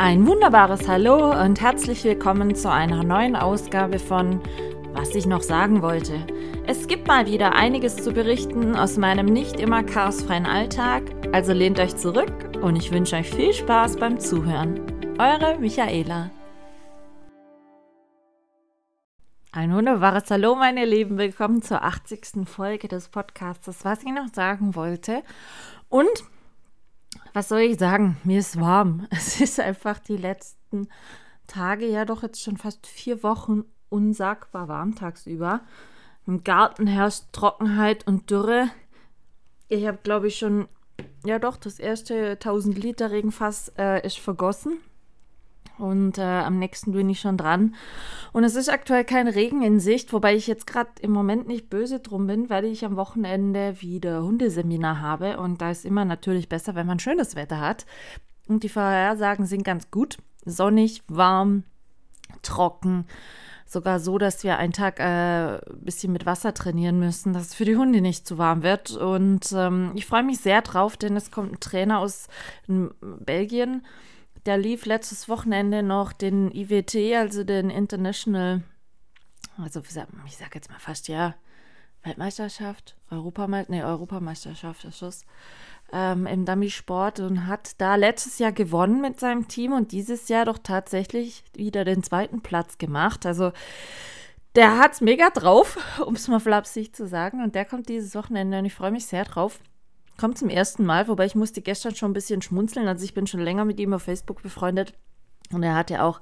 Ein wunderbares Hallo und herzlich willkommen zu einer neuen Ausgabe von Was ich noch sagen wollte. Es gibt mal wieder einiges zu berichten aus meinem nicht immer chaosfreien Alltag, also lehnt euch zurück und ich wünsche euch viel Spaß beim Zuhören. Eure Michaela. Ein wunderbares Hallo, meine Lieben. Willkommen zur 80. Folge des Podcasts, was ich noch sagen wollte. Und was soll ich sagen? Mir ist warm. Es ist einfach die letzten Tage, ja doch jetzt schon fast vier Wochen unsagbar warm tagsüber. Im Garten herrscht Trockenheit und Dürre. Ich habe, glaube ich, schon, ja doch, das erste 1000 Liter Regenfass äh, ist vergossen. Und äh, am nächsten bin ich schon dran. Und es ist aktuell kein Regen in Sicht, wobei ich jetzt gerade im Moment nicht böse drum bin, weil ich am Wochenende wieder Hundeseminar habe. Und da ist immer natürlich besser, wenn man schönes Wetter hat. Und die Vorhersagen sind ganz gut. Sonnig, warm, trocken. Sogar so, dass wir einen Tag äh, ein bisschen mit Wasser trainieren müssen, dass es für die Hunde nicht zu warm wird. Und ähm, ich freue mich sehr drauf, denn es kommt ein Trainer aus Belgien da lief letztes Wochenende noch den IWT, also den International, also ich sag jetzt mal fast ja, Weltmeisterschaft, Europameisterschaft, nee, Europameisterschaft ist das, ähm, im Dummy-Sport und hat da letztes Jahr gewonnen mit seinem Team und dieses Jahr doch tatsächlich wieder den zweiten Platz gemacht. Also der hat's mega drauf, um es mal flapsig zu sagen. Und der kommt dieses Wochenende und ich freue mich sehr drauf. Kommt zum ersten Mal, wobei ich musste gestern schon ein bisschen schmunzeln. Also ich bin schon länger mit ihm auf Facebook befreundet. Und er hat ja auch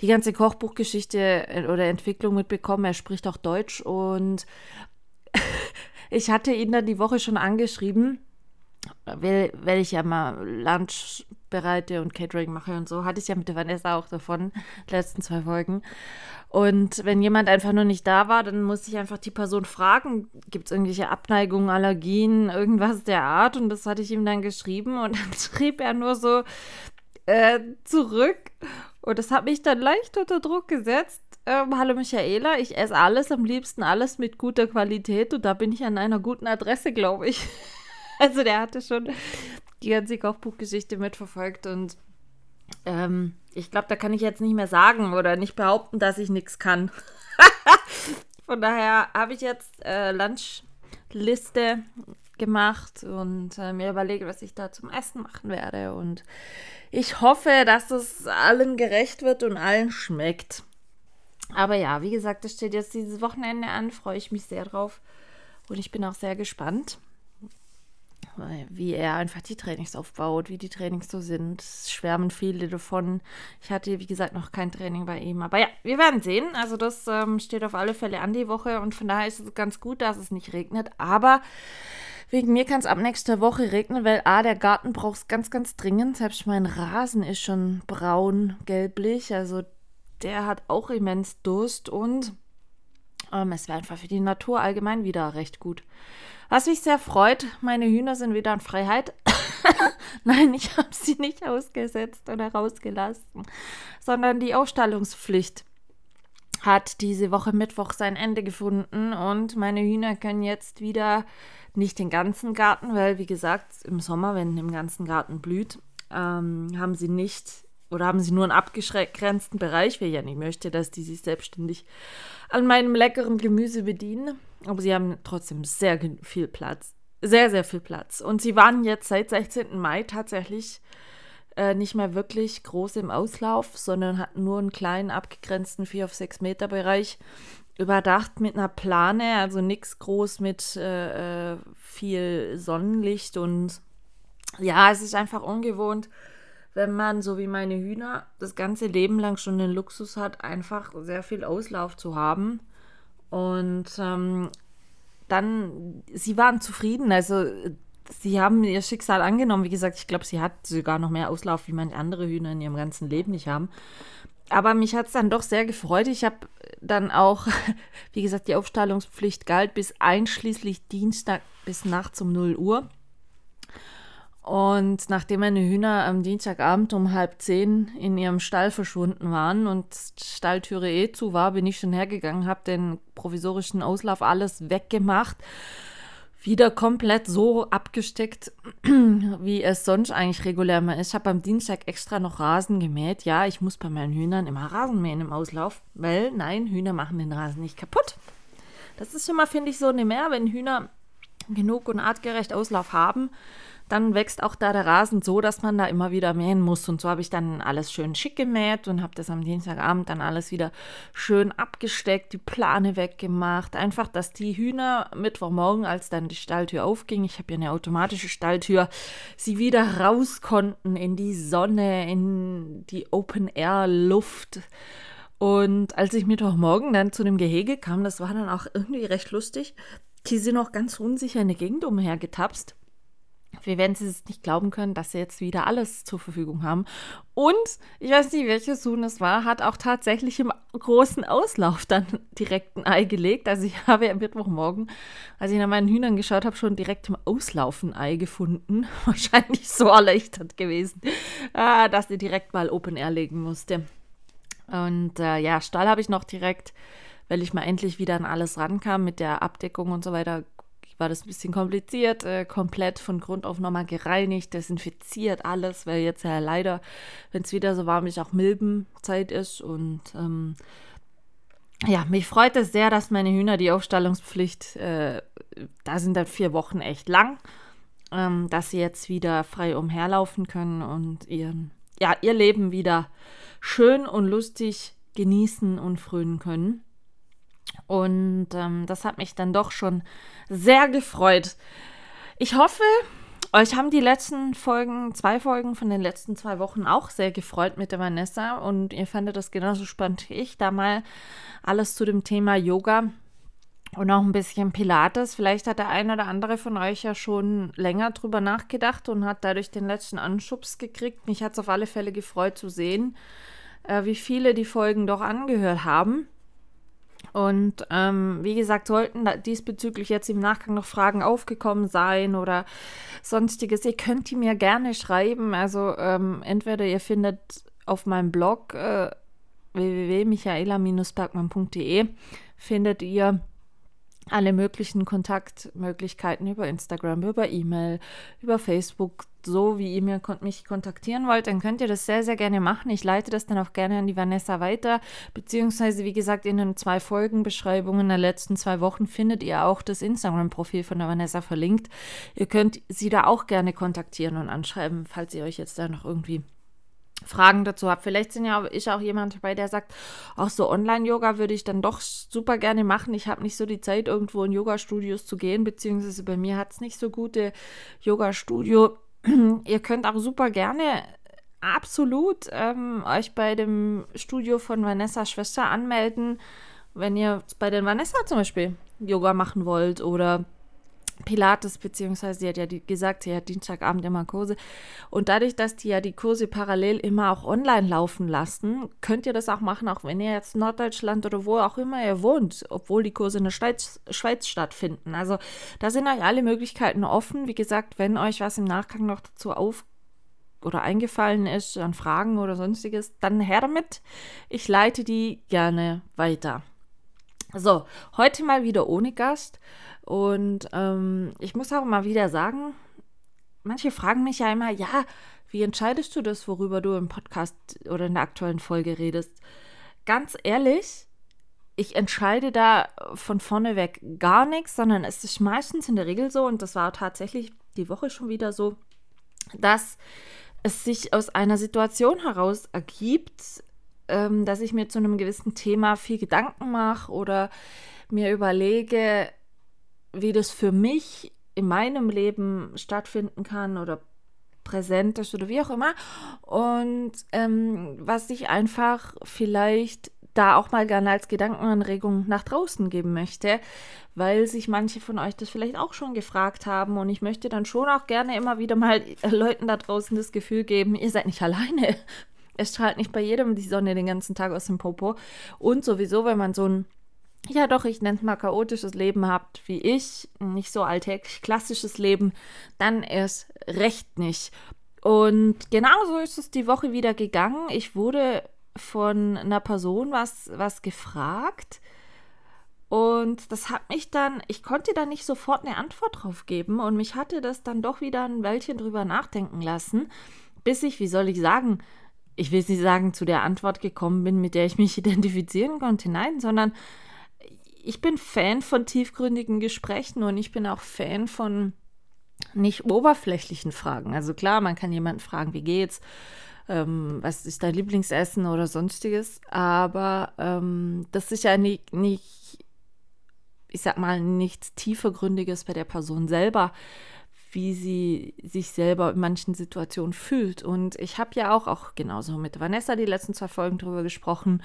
die ganze Kochbuchgeschichte äh, oder Entwicklung mitbekommen. Er spricht auch Deutsch. Und ich hatte ihn dann die Woche schon angeschrieben, weil, weil ich ja mal Lunch bereite und Catering mache und so. Hatte ich ja mit der Vanessa auch davon, die letzten zwei Folgen. Und wenn jemand einfach nur nicht da war, dann muss ich einfach die Person fragen, gibt es irgendwelche Abneigungen, Allergien, irgendwas der Art? Und das hatte ich ihm dann geschrieben und dann schrieb er nur so äh, zurück. Und das hat mich dann leicht unter Druck gesetzt. Ähm, Hallo Michaela, ich esse alles, am liebsten alles mit guter Qualität und da bin ich an einer guten Adresse, glaube ich. also der hatte schon die ganze Kochbuchgeschichte mitverfolgt und ähm, ich glaube, da kann ich jetzt nicht mehr sagen oder nicht behaupten, dass ich nichts kann. Von daher habe ich jetzt äh, Lunchliste gemacht und äh, mir überlegt, was ich da zum Essen machen werde. Und ich hoffe, dass es allen gerecht wird und allen schmeckt. Aber ja, wie gesagt, das steht jetzt dieses Wochenende an, freue ich mich sehr drauf. Und ich bin auch sehr gespannt wie er einfach die Trainings aufbaut, wie die Trainings so sind. Es schwärmen viele davon. Ich hatte, wie gesagt, noch kein Training bei ihm. Aber ja, wir werden sehen. Also das ähm, steht auf alle Fälle an die Woche und von daher ist es ganz gut, dass es nicht regnet. Aber wegen mir kann es ab nächster Woche regnen, weil A, der Garten braucht es ganz, ganz dringend. Selbst mein Rasen ist schon braun, gelblich. Also der hat auch immens Durst und ähm, es wäre einfach für die Natur allgemein wieder recht gut. Was mich sehr freut, meine Hühner sind wieder in Freiheit. Nein, ich habe sie nicht ausgesetzt oder rausgelassen, sondern die Ausstallungspflicht hat diese Woche Mittwoch sein Ende gefunden und meine Hühner können jetzt wieder nicht den ganzen Garten, weil wie gesagt, im Sommer, wenn im ganzen Garten blüht, ähm, haben sie nicht oder haben sie nur einen abgegrenzten Bereich, weil ich ja nicht möchte, dass die sich selbstständig an meinem leckeren Gemüse bedienen. Aber sie haben trotzdem sehr viel Platz. Sehr, sehr viel Platz. Und sie waren jetzt seit 16. Mai tatsächlich äh, nicht mehr wirklich groß im Auslauf, sondern hatten nur einen kleinen abgegrenzten 4 auf 6 Meter Bereich überdacht mit einer Plane, also nichts groß mit äh, äh, viel Sonnenlicht und ja, es ist einfach ungewohnt, wenn man, so wie meine Hühner, das ganze Leben lang schon den Luxus hat, einfach sehr viel Auslauf zu haben. Und ähm, dann, sie waren zufrieden, also sie haben ihr Schicksal angenommen. Wie gesagt, ich glaube, sie hat sogar noch mehr Auslauf, wie manche andere Hühner in ihrem ganzen Leben nicht haben. Aber mich hat es dann doch sehr gefreut. Ich habe dann auch, wie gesagt, die Aufstallungspflicht galt bis einschließlich Dienstag bis nachts um 0 Uhr. Und nachdem meine Hühner am Dienstagabend um halb zehn in ihrem Stall verschwunden waren und Stalltüre eh zu war, bin ich schon hergegangen, habe den provisorischen Auslauf alles weggemacht. wieder komplett so abgesteckt, wie es sonst eigentlich regulär mal ist. Ich habe am Dienstag extra noch Rasen gemäht. Ja, ich muss bei meinen Hühnern immer Rasen mähen im Auslauf, weil nein, Hühner machen den Rasen nicht kaputt. Das ist schon mal, finde ich, so eine Mehr, wenn Hühner genug und artgerecht Auslauf haben, dann wächst auch da der Rasen so, dass man da immer wieder mähen muss. Und so habe ich dann alles schön schick gemäht und habe das am Dienstagabend dann alles wieder schön abgesteckt, die Plane weggemacht. Einfach, dass die Hühner Mittwochmorgen, als dann die Stalltür aufging, ich habe ja eine automatische Stalltür, sie wieder raus konnten in die Sonne, in die Open-Air-Luft. Und als ich Mittwochmorgen dann zu dem Gehege kam, das war dann auch irgendwie recht lustig, die sind noch ganz unsicher in der Gegend umhergetapst wir werden es nicht glauben können, dass sie jetzt wieder alles zur Verfügung haben. Und ich weiß nicht, welches Huhn es war, hat auch tatsächlich im großen Auslauf dann direkt ein Ei gelegt. Also ich habe am Mittwochmorgen, als ich nach meinen Hühnern geschaut habe, schon direkt im Auslauf ein Ei gefunden. Wahrscheinlich so erleichtert gewesen, ah, dass sie direkt mal Open Air legen musste. Und äh, ja, Stall habe ich noch direkt, weil ich mal endlich wieder an alles rankam mit der Abdeckung und so weiter, war das ein bisschen kompliziert, äh, komplett von Grund auf nochmal gereinigt, desinfiziert, alles, weil jetzt ja leider, wenn es wieder so warm ist, auch Milbenzeit ist und ähm, ja, mich freut es sehr, dass meine Hühner die Aufstallungspflicht, äh, da sind dann vier Wochen echt lang, ähm, dass sie jetzt wieder frei umherlaufen können und ihren, ja, ihr Leben wieder schön und lustig genießen und frönen können. Und ähm, das hat mich dann doch schon sehr gefreut. Ich hoffe, euch haben die letzten Folgen, zwei Folgen von den letzten zwei Wochen auch sehr gefreut mit der Vanessa und ihr fandet das genauso spannend wie ich. Da mal alles zu dem Thema Yoga und auch ein bisschen Pilates. Vielleicht hat der ein oder andere von euch ja schon länger drüber nachgedacht und hat dadurch den letzten Anschubs gekriegt. Mich hat es auf alle Fälle gefreut zu sehen, äh, wie viele die Folgen doch angehört haben. Und ähm, wie gesagt, sollten diesbezüglich jetzt im Nachgang noch Fragen aufgekommen sein oder sonstiges, ihr könnt die mir gerne schreiben. Also ähm, entweder ihr findet auf meinem Blog äh, www.michaela-bergmann.de findet ihr alle möglichen Kontaktmöglichkeiten über Instagram, über E-Mail, über Facebook, so wie ihr mir mich kontaktieren wollt, dann könnt ihr das sehr, sehr gerne machen. Ich leite das dann auch gerne an die Vanessa weiter, beziehungsweise wie gesagt, in den zwei Folgenbeschreibungen der letzten zwei Wochen findet ihr auch das Instagram-Profil von der Vanessa verlinkt. Ihr könnt sie da auch gerne kontaktieren und anschreiben, falls ihr euch jetzt da noch irgendwie Fragen dazu habt. Vielleicht sind ja ist auch jemand dabei, der sagt, auch so Online-Yoga würde ich dann doch super gerne machen. Ich habe nicht so die Zeit, irgendwo in Yoga-Studios zu gehen, beziehungsweise bei mir hat es nicht so gute Yoga-Studio. Ihr könnt auch super gerne absolut ähm, euch bei dem Studio von Vanessa Schwester anmelden, wenn ihr bei den Vanessa zum Beispiel Yoga machen wollt oder Pilates, beziehungsweise sie hat ja die, gesagt, sie hat Dienstagabend immer Kurse. Und dadurch, dass die ja die Kurse parallel immer auch online laufen lassen, könnt ihr das auch machen, auch wenn ihr jetzt Norddeutschland oder wo auch immer ihr wohnt, obwohl die Kurse in der Schweiz, Schweiz stattfinden. Also da sind euch alle Möglichkeiten offen. Wie gesagt, wenn euch was im Nachgang noch dazu auf oder eingefallen ist, an Fragen oder sonstiges, dann her damit. Ich leite die gerne weiter. So, heute mal wieder ohne Gast. Und ähm, ich muss auch mal wieder sagen, manche fragen mich ja immer, ja, wie entscheidest du das, worüber du im Podcast oder in der aktuellen Folge redest? Ganz ehrlich, ich entscheide da von vorne weg gar nichts, sondern es ist meistens in der Regel so, und das war tatsächlich die Woche schon wieder so, dass es sich aus einer Situation heraus ergibt, ähm, dass ich mir zu einem gewissen Thema viel Gedanken mache oder mir überlege, wie das für mich in meinem Leben stattfinden kann oder präsent ist oder wie auch immer. Und ähm, was ich einfach vielleicht da auch mal gerne als Gedankenanregung nach draußen geben möchte, weil sich manche von euch das vielleicht auch schon gefragt haben und ich möchte dann schon auch gerne immer wieder mal Leuten da draußen das Gefühl geben, ihr seid nicht alleine. Es strahlt nicht bei jedem die Sonne den ganzen Tag aus dem Popo. Und sowieso, wenn man so ein ja doch, ich nenne es mal chaotisches Leben habt wie ich, nicht so alltäglich klassisches Leben, dann erst recht nicht. Und genauso ist es die Woche wieder gegangen. Ich wurde von einer Person was, was gefragt Und das hat mich dann, ich konnte da nicht sofort eine Antwort drauf geben und mich hatte das dann doch wieder ein Weilchen drüber nachdenken lassen, bis ich, wie soll ich sagen, ich will nicht sagen, zu der Antwort gekommen bin, mit der ich mich identifizieren konnte, nein, sondern ich bin Fan von tiefgründigen Gesprächen und ich bin auch Fan von nicht oberflächlichen Fragen. Also klar, man kann jemanden fragen, wie geht's, ähm, was ist dein Lieblingsessen oder sonstiges, aber ähm, das ist ja nicht, nicht, ich sag mal, nichts tiefergründiges bei der Person selber, wie sie sich selber in manchen Situationen fühlt. Und ich habe ja auch, auch genauso mit Vanessa die letzten zwei Folgen drüber gesprochen,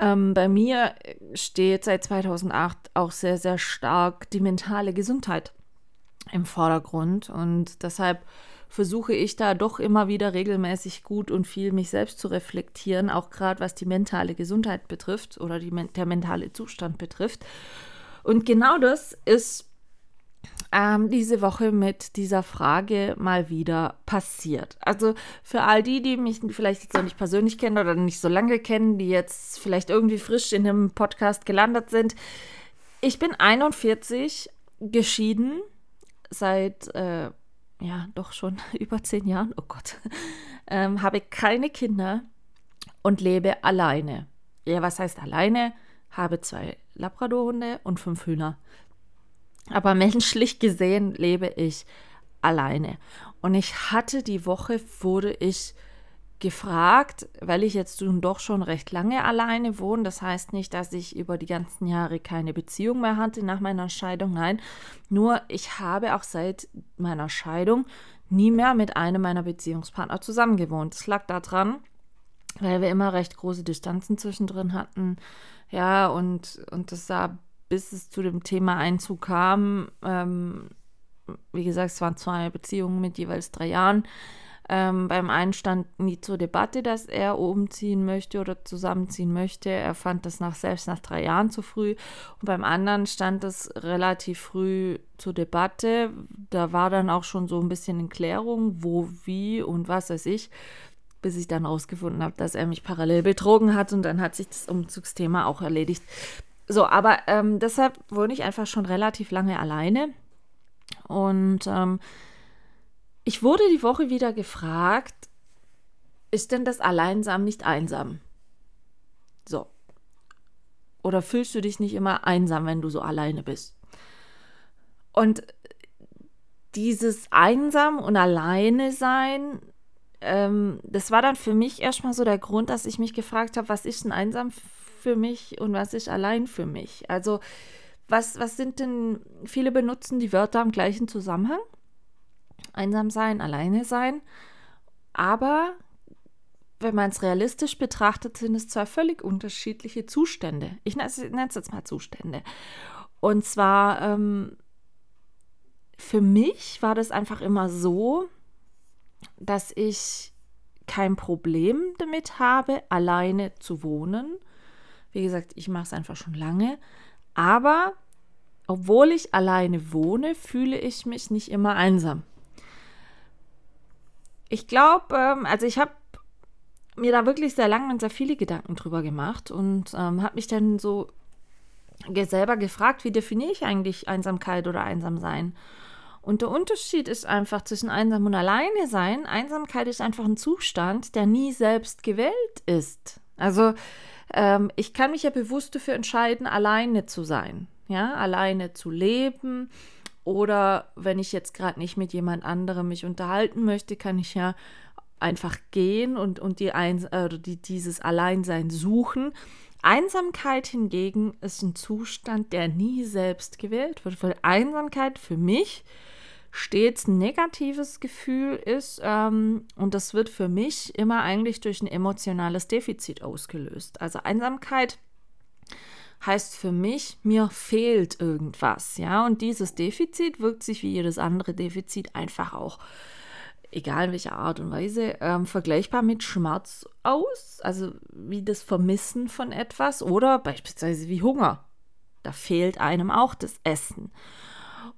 ähm, bei mir steht seit 2008 auch sehr, sehr stark die mentale Gesundheit im Vordergrund und deshalb versuche ich da doch immer wieder regelmäßig gut und viel mich selbst zu reflektieren, auch gerade was die mentale Gesundheit betrifft oder die, der mentale Zustand betrifft. Und genau das ist ähm, diese Woche mit dieser Frage mal wieder passiert. Also für all die, die mich vielleicht jetzt noch nicht persönlich kennen oder nicht so lange kennen, die jetzt vielleicht irgendwie frisch in einem Podcast gelandet sind. Ich bin 41, geschieden seit, äh, ja, doch schon über zehn Jahren, oh Gott, ähm, habe keine Kinder und lebe alleine. Ja, was heißt alleine? Habe zwei Labradorhunde und fünf Hühner. Aber menschlich gesehen lebe ich alleine. Und ich hatte die Woche, wurde ich gefragt, weil ich jetzt nun doch schon recht lange alleine wohne. Das heißt nicht, dass ich über die ganzen Jahre keine Beziehung mehr hatte nach meiner Scheidung. Nein, nur ich habe auch seit meiner Scheidung nie mehr mit einem meiner Beziehungspartner zusammengewohnt. Das lag daran, weil wir immer recht große Distanzen zwischendrin hatten. Ja, und, und das sah bis es zu dem Thema Einzug kam, ähm, wie gesagt, es waren zwei Beziehungen mit jeweils drei Jahren. Ähm, beim einen stand nie zur Debatte, dass er umziehen möchte oder zusammenziehen möchte. Er fand das nach, selbst nach drei Jahren zu früh. Und beim anderen stand es relativ früh zur Debatte. Da war dann auch schon so ein bisschen in Klärung, wo, wie und was weiß ich, bis ich dann rausgefunden habe, dass er mich parallel betrogen hat und dann hat sich das Umzugsthema auch erledigt. So, aber ähm, deshalb wohne ich einfach schon relativ lange alleine. Und ähm, ich wurde die Woche wieder gefragt, ist denn das Alleinsam nicht einsam? So. Oder fühlst du dich nicht immer einsam, wenn du so alleine bist? Und dieses Einsam und Alleine sein, ähm, das war dann für mich erstmal so der Grund, dass ich mich gefragt habe, was ist denn einsam für mich und was ist allein für mich? Also, was, was sind denn, viele benutzen die Wörter im gleichen Zusammenhang. Einsam sein, alleine sein. Aber wenn man es realistisch betrachtet, sind es zwei völlig unterschiedliche Zustände. Ich nenne es jetzt mal Zustände. Und zwar, ähm, für mich war das einfach immer so, dass ich kein Problem damit habe, alleine zu wohnen wie gesagt, ich mache es einfach schon lange. Aber obwohl ich alleine wohne, fühle ich mich nicht immer einsam. Ich glaube, ähm, also ich habe mir da wirklich sehr lange und sehr viele Gedanken drüber gemacht und ähm, habe mich dann so selber gefragt, wie definiere ich eigentlich Einsamkeit oder Einsamsein? Und der Unterschied ist einfach zwischen einsam und alleine sein. Einsamkeit ist einfach ein Zustand, der nie selbst gewählt ist. Also ähm, ich kann mich ja bewusst dafür entscheiden, alleine zu sein, ja, alleine zu leben. Oder wenn ich jetzt gerade nicht mit jemand anderem mich unterhalten möchte, kann ich ja einfach gehen und, und die, Ein äh, die dieses Alleinsein suchen. Einsamkeit hingegen ist ein Zustand, der nie selbst gewählt wird, weil Einsamkeit für mich stets ein negatives Gefühl ist. Ähm, und das wird für mich immer eigentlich durch ein emotionales Defizit ausgelöst. Also Einsamkeit heißt für mich, mir fehlt irgendwas, ja, und dieses Defizit wirkt sich wie jedes andere Defizit einfach auch, egal in welcher Art und Weise, ähm, vergleichbar mit Schmerz aus, also wie das Vermissen von etwas oder beispielsweise wie Hunger. Da fehlt einem auch das Essen.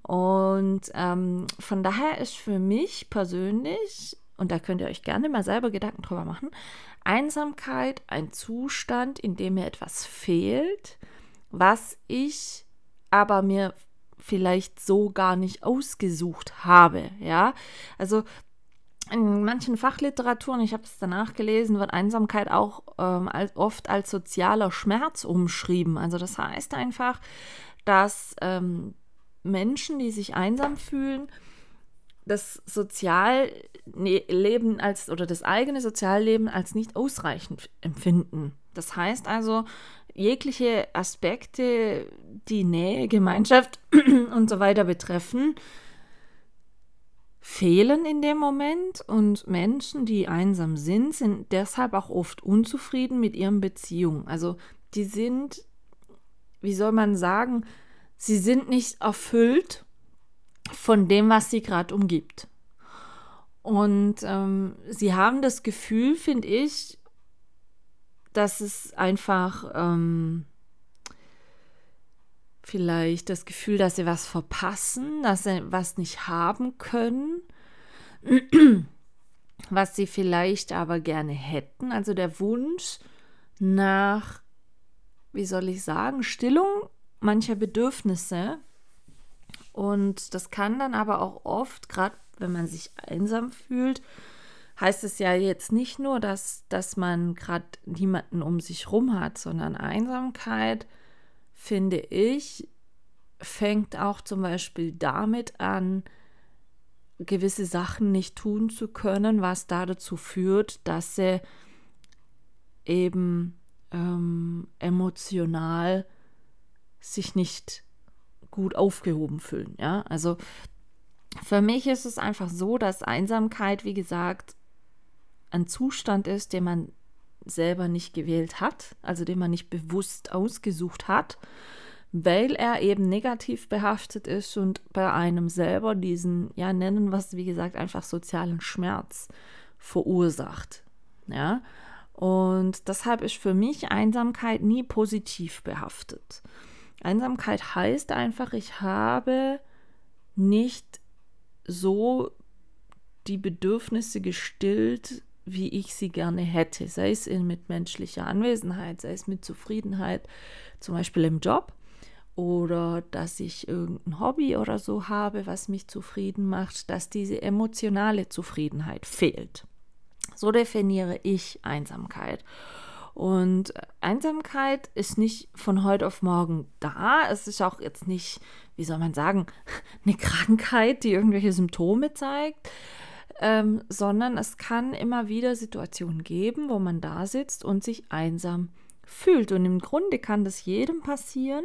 Und ähm, von daher ist für mich persönlich, und da könnt ihr euch gerne mal selber Gedanken drüber machen, Einsamkeit ein Zustand, in dem mir etwas fehlt, was ich aber mir vielleicht so gar nicht ausgesucht habe. Ja, also in manchen Fachliteraturen, ich habe es danach gelesen, wird Einsamkeit auch ähm, als, oft als sozialer Schmerz umschrieben. Also das heißt einfach, dass ähm, Menschen, die sich einsam fühlen, das Sozialleben als oder das eigene Sozialleben als nicht ausreichend empfinden. Das heißt also, jegliche Aspekte, die Nähe, Gemeinschaft und so weiter betreffen, fehlen in dem Moment und Menschen, die einsam sind, sind deshalb auch oft unzufrieden mit ihren Beziehungen. Also die sind, wie soll man sagen, sie sind nicht erfüllt von dem, was sie gerade umgibt. Und ähm, sie haben das Gefühl, finde ich, dass es einfach ähm, vielleicht das Gefühl, dass sie was verpassen, dass sie was nicht haben können, was sie vielleicht aber gerne hätten. Also der Wunsch nach, wie soll ich sagen, Stillung mancher Bedürfnisse. Und das kann dann aber auch oft, gerade wenn man sich einsam fühlt, heißt es ja jetzt nicht nur, dass, dass man gerade niemanden um sich rum hat, sondern Einsamkeit, finde ich, fängt auch zum Beispiel damit an, gewisse Sachen nicht tun zu können, was da dazu führt, dass sie eben ähm, emotional sich nicht gut aufgehoben fühlen. Ja, also für mich ist es einfach so, dass Einsamkeit, wie gesagt, ein Zustand ist, den man selber nicht gewählt hat, also den man nicht bewusst ausgesucht hat, weil er eben negativ behaftet ist und bei einem selber diesen, ja, nennen wir es, wie gesagt, einfach sozialen Schmerz verursacht. Ja, und deshalb ist für mich Einsamkeit nie positiv behaftet. Einsamkeit heißt einfach, ich habe nicht so die Bedürfnisse gestillt, wie ich sie gerne hätte, sei es in mitmenschlicher Anwesenheit, sei es mit Zufriedenheit, zum Beispiel im Job oder dass ich irgendein Hobby oder so habe, was mich zufrieden macht, dass diese emotionale Zufriedenheit fehlt. So definiere ich Einsamkeit. Und Einsamkeit ist nicht von heute auf morgen da. Es ist auch jetzt nicht, wie soll man sagen, eine Krankheit, die irgendwelche Symptome zeigt, ähm, sondern es kann immer wieder Situationen geben, wo man da sitzt und sich einsam fühlt. Und im Grunde kann das jedem passieren.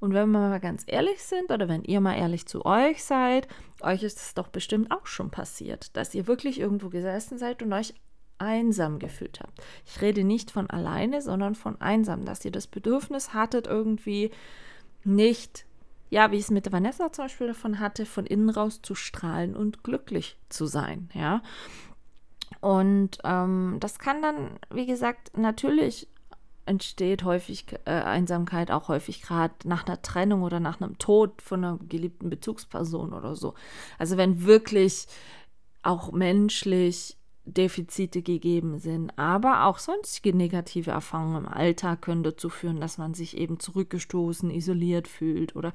Und wenn wir mal ganz ehrlich sind oder wenn ihr mal ehrlich zu euch seid, euch ist es doch bestimmt auch schon passiert, dass ihr wirklich irgendwo gesessen seid und euch einsam gefühlt habt. Ich rede nicht von alleine, sondern von einsam, dass ihr das Bedürfnis hattet, irgendwie nicht, ja, wie ich es mit Vanessa zum Beispiel davon hatte, von innen raus zu strahlen und glücklich zu sein, ja. Und ähm, das kann dann, wie gesagt, natürlich entsteht häufig äh, Einsamkeit auch häufig gerade nach einer Trennung oder nach einem Tod von einer geliebten Bezugsperson oder so. Also wenn wirklich auch menschlich Defizite gegeben sind, aber auch sonstige negative Erfahrungen im Alltag können dazu führen, dass man sich eben zurückgestoßen, isoliert fühlt oder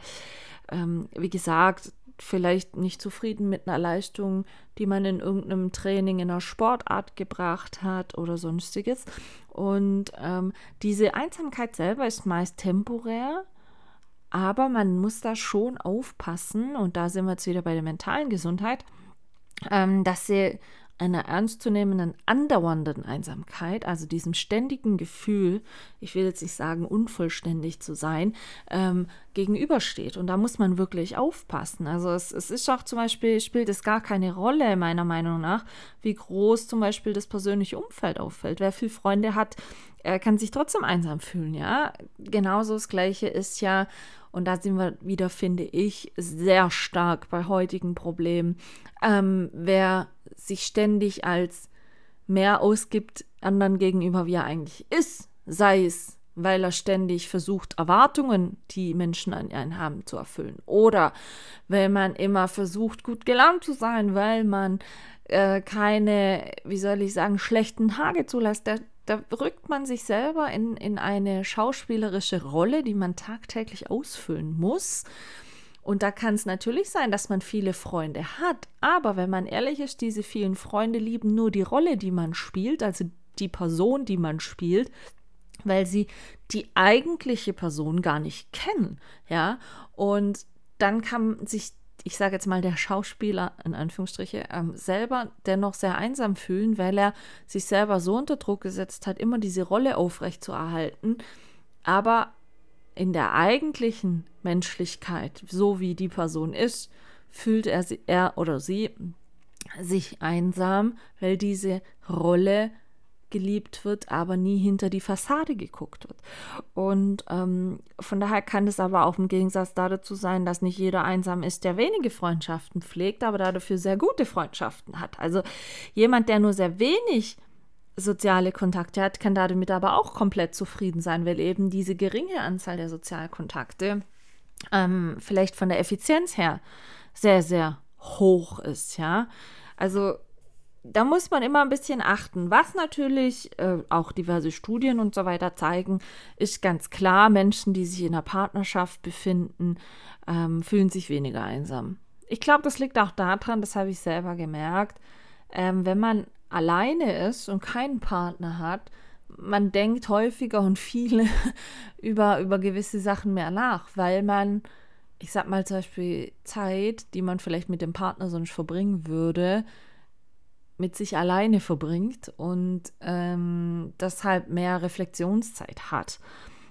ähm, wie gesagt, vielleicht nicht zufrieden mit einer Leistung, die man in irgendeinem Training in einer Sportart gebracht hat oder sonstiges. Und ähm, diese Einsamkeit selber ist meist temporär, aber man muss da schon aufpassen, und da sind wir jetzt wieder bei der mentalen Gesundheit, ähm, dass sie einer ernstzunehmenden, andauernden Einsamkeit, also diesem ständigen Gefühl, ich will jetzt nicht sagen, unvollständig zu sein, ähm, gegenübersteht. Und da muss man wirklich aufpassen. Also es, es ist auch zum Beispiel, spielt es gar keine Rolle, meiner Meinung nach, wie groß zum Beispiel das persönliche Umfeld auffällt. Wer viele Freunde hat, er kann sich trotzdem einsam fühlen, ja. Genauso das Gleiche ist ja, und da sind wir wieder, finde ich, sehr stark bei heutigen Problemen. Ähm, wer sich ständig als mehr ausgibt anderen gegenüber, wie er eigentlich ist, sei es weil er ständig versucht, Erwartungen, die Menschen an einen haben, zu erfüllen. Oder weil man immer versucht, gut gelaunt zu sein, weil man äh, keine, wie soll ich sagen, schlechten Tage zulässt. Der da rückt man sich selber in, in eine schauspielerische Rolle, die man tagtäglich ausfüllen muss. Und da kann es natürlich sein, dass man viele Freunde hat. Aber wenn man ehrlich ist, diese vielen Freunde lieben nur die Rolle, die man spielt, also die Person, die man spielt, weil sie die eigentliche Person gar nicht kennen. Ja, und dann kann sich ich sage jetzt mal, der Schauspieler, in Anführungsstriche, ähm, selber dennoch sehr einsam fühlen, weil er sich selber so unter Druck gesetzt hat, immer diese Rolle aufrechtzuerhalten, aber in der eigentlichen Menschlichkeit, so wie die Person ist, fühlt er, er oder sie sich einsam, weil diese Rolle geliebt wird, aber nie hinter die Fassade geguckt wird. Und ähm, von daher kann es aber auch im Gegensatz dazu sein, dass nicht jeder einsam ist, der wenige Freundschaften pflegt, aber dafür sehr gute Freundschaften hat. Also jemand, der nur sehr wenig soziale Kontakte hat, kann damit aber auch komplett zufrieden sein, weil eben diese geringe Anzahl der Sozialkontakte ähm, vielleicht von der Effizienz her sehr, sehr hoch ist, ja. Also da muss man immer ein bisschen achten. Was natürlich äh, auch diverse Studien und so weiter zeigen, ist ganz klar, Menschen, die sich in einer Partnerschaft befinden, ähm, fühlen sich weniger einsam. Ich glaube, das liegt auch daran, das habe ich selber gemerkt, ähm, wenn man alleine ist und keinen Partner hat, man denkt häufiger und viele über, über gewisse Sachen mehr nach, weil man, ich sag mal zum Beispiel Zeit, die man vielleicht mit dem Partner sonst verbringen würde, mit sich alleine verbringt und ähm, deshalb mehr Reflexionszeit hat.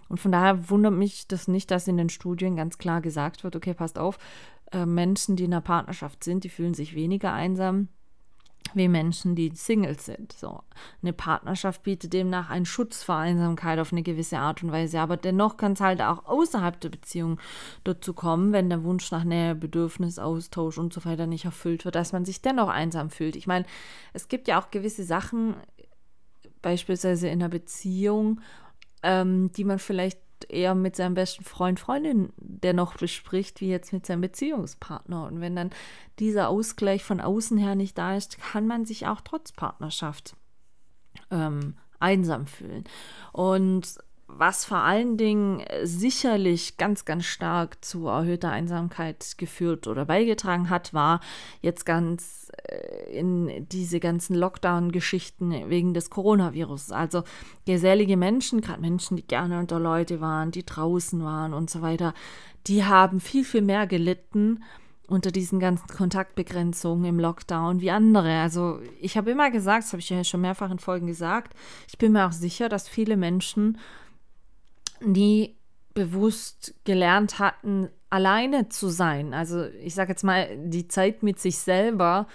Und von daher wundert mich das nicht, dass in den Studien ganz klar gesagt wird, okay, passt auf, äh, Menschen, die in einer Partnerschaft sind, die fühlen sich weniger einsam wie Menschen, die Singles sind. So. Eine Partnerschaft bietet demnach einen Schutz vor Einsamkeit auf eine gewisse Art und Weise, aber dennoch kann es halt auch außerhalb der Beziehung dazu kommen, wenn der Wunsch nach Nähe, Bedürfnis, Austausch und so weiter nicht erfüllt wird, dass man sich dennoch einsam fühlt. Ich meine, es gibt ja auch gewisse Sachen, beispielsweise in einer Beziehung, ähm, die man vielleicht eher mit seinem besten Freund, Freundin dennoch bespricht, wie jetzt mit seinem Beziehungspartner. Und wenn dann dieser Ausgleich von außen her nicht da ist, kann man sich auch trotz Partnerschaft ähm, einsam fühlen. Und was vor allen Dingen sicherlich ganz, ganz stark zu erhöhter Einsamkeit geführt oder beigetragen hat, war jetzt ganz äh, in diese ganzen Lockdown-Geschichten wegen des Coronavirus. Also gesellige Menschen, gerade Menschen, die gerne unter Leute waren, die draußen waren und so weiter, die haben viel, viel mehr gelitten unter diesen ganzen Kontaktbegrenzungen im Lockdown wie andere. Also ich habe immer gesagt, das habe ich ja schon mehrfach in Folgen gesagt, ich bin mir auch sicher, dass viele Menschen nie bewusst gelernt hatten, alleine zu sein. Also ich sage jetzt mal, die Zeit mit sich selber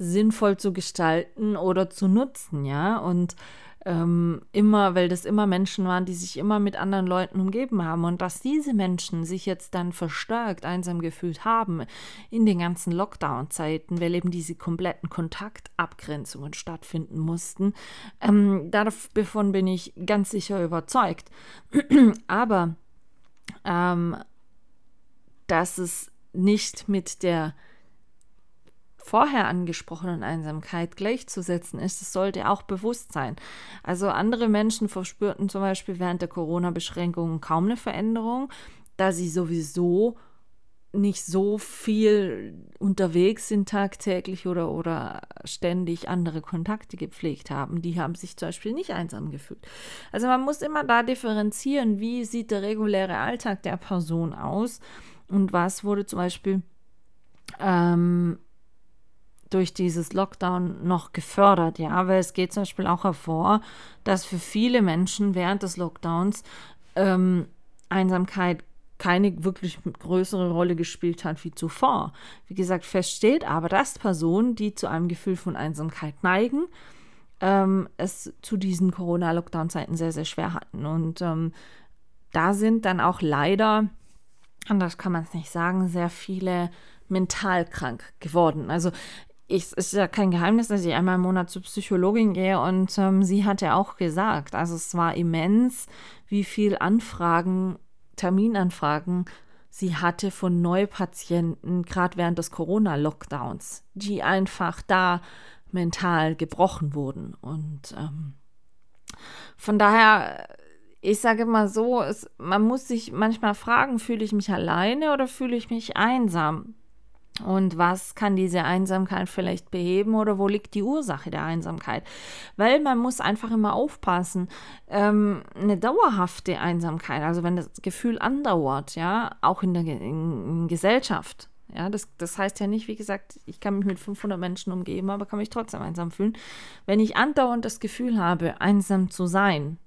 sinnvoll zu gestalten oder zu nutzen, ja. Und ähm, immer, weil das immer Menschen waren, die sich immer mit anderen Leuten umgeben haben und dass diese Menschen sich jetzt dann verstärkt einsam gefühlt haben in den ganzen Lockdown-Zeiten, weil eben diese kompletten Kontaktabgrenzungen stattfinden mussten, ähm, davon bin ich ganz sicher überzeugt. Aber ähm, dass es nicht mit der vorher angesprochenen Einsamkeit gleichzusetzen ist, das sollte auch bewusst sein. Also andere Menschen verspürten zum Beispiel während der Corona-Beschränkungen kaum eine Veränderung, da sie sowieso nicht so viel unterwegs sind tagtäglich oder, oder ständig andere Kontakte gepflegt haben. Die haben sich zum Beispiel nicht einsam gefühlt. Also man muss immer da differenzieren, wie sieht der reguläre Alltag der Person aus und was wurde zum Beispiel ähm, durch dieses Lockdown noch gefördert, ja, weil es geht zum Beispiel auch hervor, dass für viele Menschen während des Lockdowns ähm, Einsamkeit keine wirklich größere Rolle gespielt hat wie zuvor. Wie gesagt, feststeht aber, dass Personen, die zu einem Gefühl von Einsamkeit neigen, ähm, es zu diesen Corona-Lockdown-Zeiten sehr, sehr schwer hatten. Und ähm, da sind dann auch leider, anders kann man es nicht sagen, sehr viele mental krank geworden. Also es ist ja kein Geheimnis, dass ich einmal im Monat zur Psychologin gehe und ähm, sie hat ja auch gesagt, also es war immens, wie viel Anfragen, Terminanfragen sie hatte von Neupatienten, gerade während des Corona-Lockdowns, die einfach da mental gebrochen wurden. Und ähm, von daher, ich sage mal so, es, man muss sich manchmal fragen, fühle ich mich alleine oder fühle ich mich einsam? Und was kann diese Einsamkeit vielleicht beheben oder wo liegt die Ursache der Einsamkeit? Weil man muss einfach immer aufpassen. Ähm, eine dauerhafte Einsamkeit, also wenn das Gefühl andauert, ja, auch in der in, in Gesellschaft, ja, das, das heißt ja nicht, wie gesagt, ich kann mich mit 500 Menschen umgeben, aber kann mich trotzdem einsam fühlen. Wenn ich andauernd das Gefühl habe, einsam zu sein,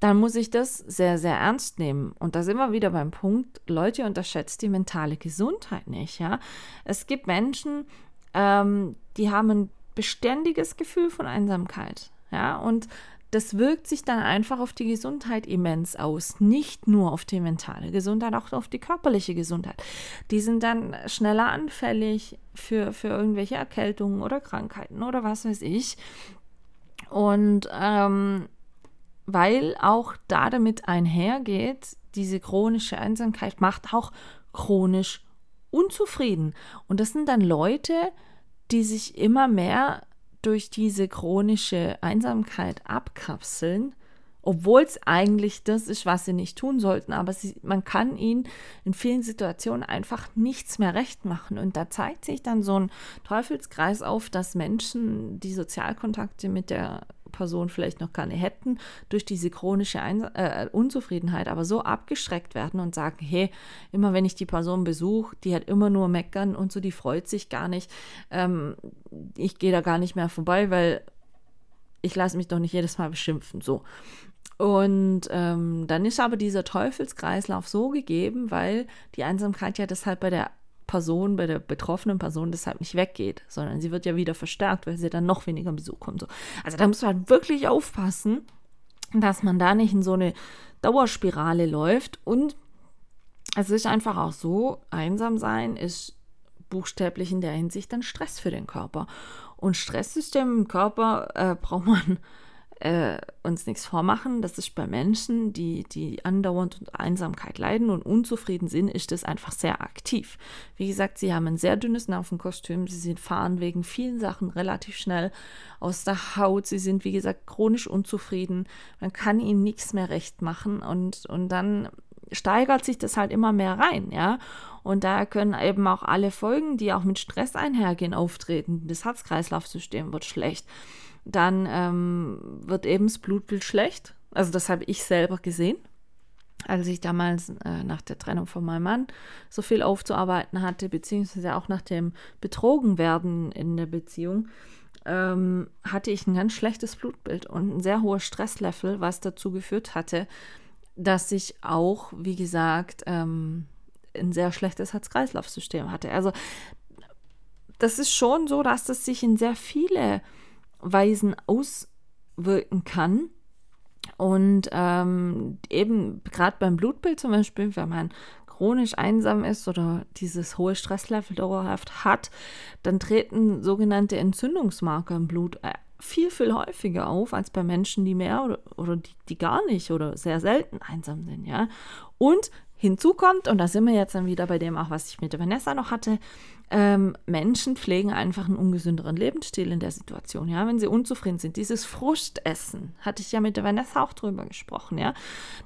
dann muss ich das sehr, sehr ernst nehmen. Und da sind wir wieder beim Punkt, Leute, unterschätzt die mentale Gesundheit nicht. Ja? Es gibt Menschen, ähm, die haben ein beständiges Gefühl von Einsamkeit. Ja? Und das wirkt sich dann einfach auf die Gesundheit immens aus. Nicht nur auf die mentale Gesundheit, auch auf die körperliche Gesundheit. Die sind dann schneller anfällig für, für irgendwelche Erkältungen oder Krankheiten oder was weiß ich. Und ähm, weil auch da damit einhergeht, diese chronische Einsamkeit macht auch chronisch unzufrieden. Und das sind dann Leute, die sich immer mehr durch diese chronische Einsamkeit abkapseln, obwohl es eigentlich das ist, was sie nicht tun sollten. Aber sie, man kann ihnen in vielen Situationen einfach nichts mehr recht machen. Und da zeigt sich dann so ein Teufelskreis auf, dass Menschen die Sozialkontakte mit der Person vielleicht noch gerne hätten, durch diese chronische Eins äh, Unzufriedenheit aber so abgeschreckt werden und sagen, hey, immer wenn ich die Person besuche, die hat immer nur meckern und so, die freut sich gar nicht. Ähm, ich gehe da gar nicht mehr vorbei, weil ich lasse mich doch nicht jedes Mal beschimpfen. So. Und ähm, dann ist aber dieser Teufelskreislauf so gegeben, weil die Einsamkeit ja deshalb bei der Person, bei der betroffenen Person deshalb nicht weggeht, sondern sie wird ja wieder verstärkt, weil sie dann noch weniger Besuch kommt. So. Also da muss man halt wirklich aufpassen, dass man da nicht in so eine Dauerspirale läuft. Und es ist einfach auch so, einsam sein ist buchstäblich in der Hinsicht dann Stress für den Körper. Und Stresssystem im Körper äh, braucht man äh, uns nichts vormachen, das ist bei Menschen, die, die andauernd unter Einsamkeit leiden und unzufrieden sind, ist das einfach sehr aktiv. Wie gesagt, sie haben ein sehr dünnes Nervenkostüm, sie sind, fahren wegen vielen Sachen relativ schnell aus der Haut, sie sind, wie gesagt, chronisch unzufrieden, man kann ihnen nichts mehr recht machen und, und dann steigert sich das halt immer mehr rein, ja. Und da können eben auch alle Folgen, die auch mit Stress einhergehen, auftreten. Das Herz-Kreislauf-System wird schlecht dann ähm, wird eben das Blutbild schlecht. Also das habe ich selber gesehen, als ich damals äh, nach der Trennung von meinem Mann so viel aufzuarbeiten hatte, beziehungsweise auch nach dem Betrogenwerden in der Beziehung, ähm, hatte ich ein ganz schlechtes Blutbild und ein sehr hohes Stresslevel, was dazu geführt hatte, dass ich auch, wie gesagt, ähm, ein sehr schlechtes Herz-Kreislauf-System hatte. Also das ist schon so, dass das sich in sehr viele Weisen auswirken kann. Und ähm, eben gerade beim Blutbild zum Beispiel, wenn man chronisch einsam ist oder dieses hohe Stresslevel dauerhaft hat, dann treten sogenannte Entzündungsmarker im Blut äh, viel, viel häufiger auf als bei Menschen, die mehr oder, oder die, die gar nicht oder sehr selten einsam sind, ja. Und hinzu kommt, und da sind wir jetzt dann wieder bei dem auch, was ich mit der Vanessa noch hatte, ähm, Menschen pflegen einfach einen ungesünderen Lebensstil in der Situation, ja, wenn sie unzufrieden sind. Dieses Frustessen, hatte ich ja mit der Vanessa auch drüber gesprochen, ja.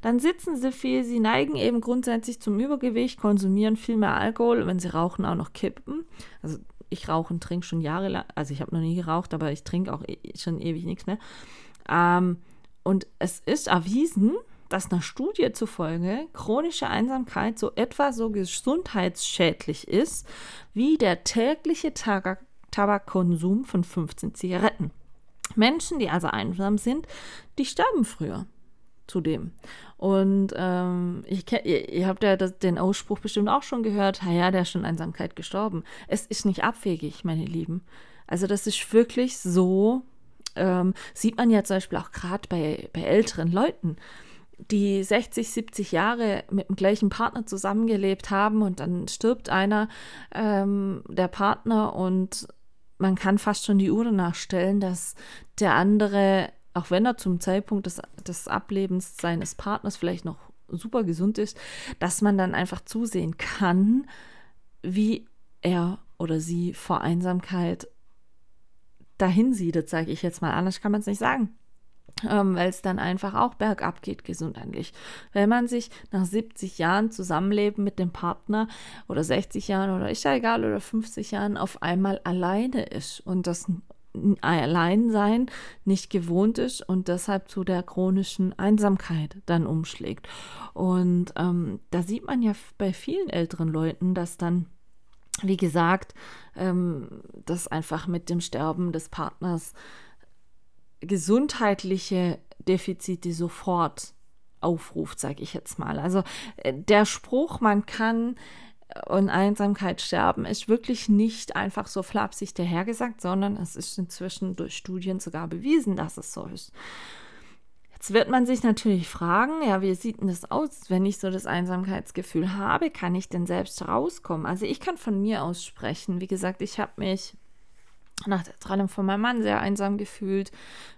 Dann sitzen sie viel, sie neigen eben grundsätzlich zum Übergewicht, konsumieren viel mehr Alkohol, wenn sie rauchen, auch noch kippen. Also ich rauche und trinke schon jahrelang, also ich habe noch nie geraucht, aber ich trinke auch e schon ewig nichts mehr. Ähm, und es ist erwiesen, dass einer Studie zufolge chronische Einsamkeit so etwa so gesundheitsschädlich ist wie der tägliche Tabak Tabakkonsum von 15 Zigaretten. Menschen, die also einsam sind, die sterben früher zudem. Und ähm, ich, ihr, ihr habt ja das, den Ausspruch bestimmt auch schon gehört, ja, der ist schon Einsamkeit gestorben. Es ist nicht abwegig, meine Lieben. Also das ist wirklich so, ähm, sieht man ja zum Beispiel auch gerade bei, bei älteren Leuten die 60, 70 Jahre mit dem gleichen Partner zusammengelebt haben und dann stirbt einer ähm, der Partner und man kann fast schon die Uhr danach stellen, dass der andere, auch wenn er zum Zeitpunkt des, des Ablebens seines Partners vielleicht noch super gesund ist, dass man dann einfach zusehen kann, wie er oder sie vor Einsamkeit dahin sieht, sage ich jetzt mal. Anders kann man es nicht sagen. Ähm, weil es dann einfach auch bergab geht gesundheitlich. Wenn man sich nach 70 Jahren Zusammenleben mit dem Partner oder 60 Jahren oder ist ja egal oder 50 Jahren auf einmal alleine ist und das Alleinsein nicht gewohnt ist und deshalb zu der chronischen Einsamkeit dann umschlägt. Und ähm, da sieht man ja bei vielen älteren Leuten, dass dann wie gesagt, ähm, das einfach mit dem Sterben des Partners gesundheitliche Defizite sofort aufruft, sage ich jetzt mal. Also äh, der Spruch, man kann und äh, Einsamkeit sterben, ist wirklich nicht einfach so flapsig dahergesagt, sondern es ist inzwischen durch Studien sogar bewiesen, dass es so ist. Jetzt wird man sich natürlich fragen, ja, wie sieht denn das aus, wenn ich so das Einsamkeitsgefühl habe? Kann ich denn selbst rauskommen? Also ich kann von mir aus sprechen. Wie gesagt, ich habe mich nach der Trennung von meinem Mann sehr einsam gefühlt,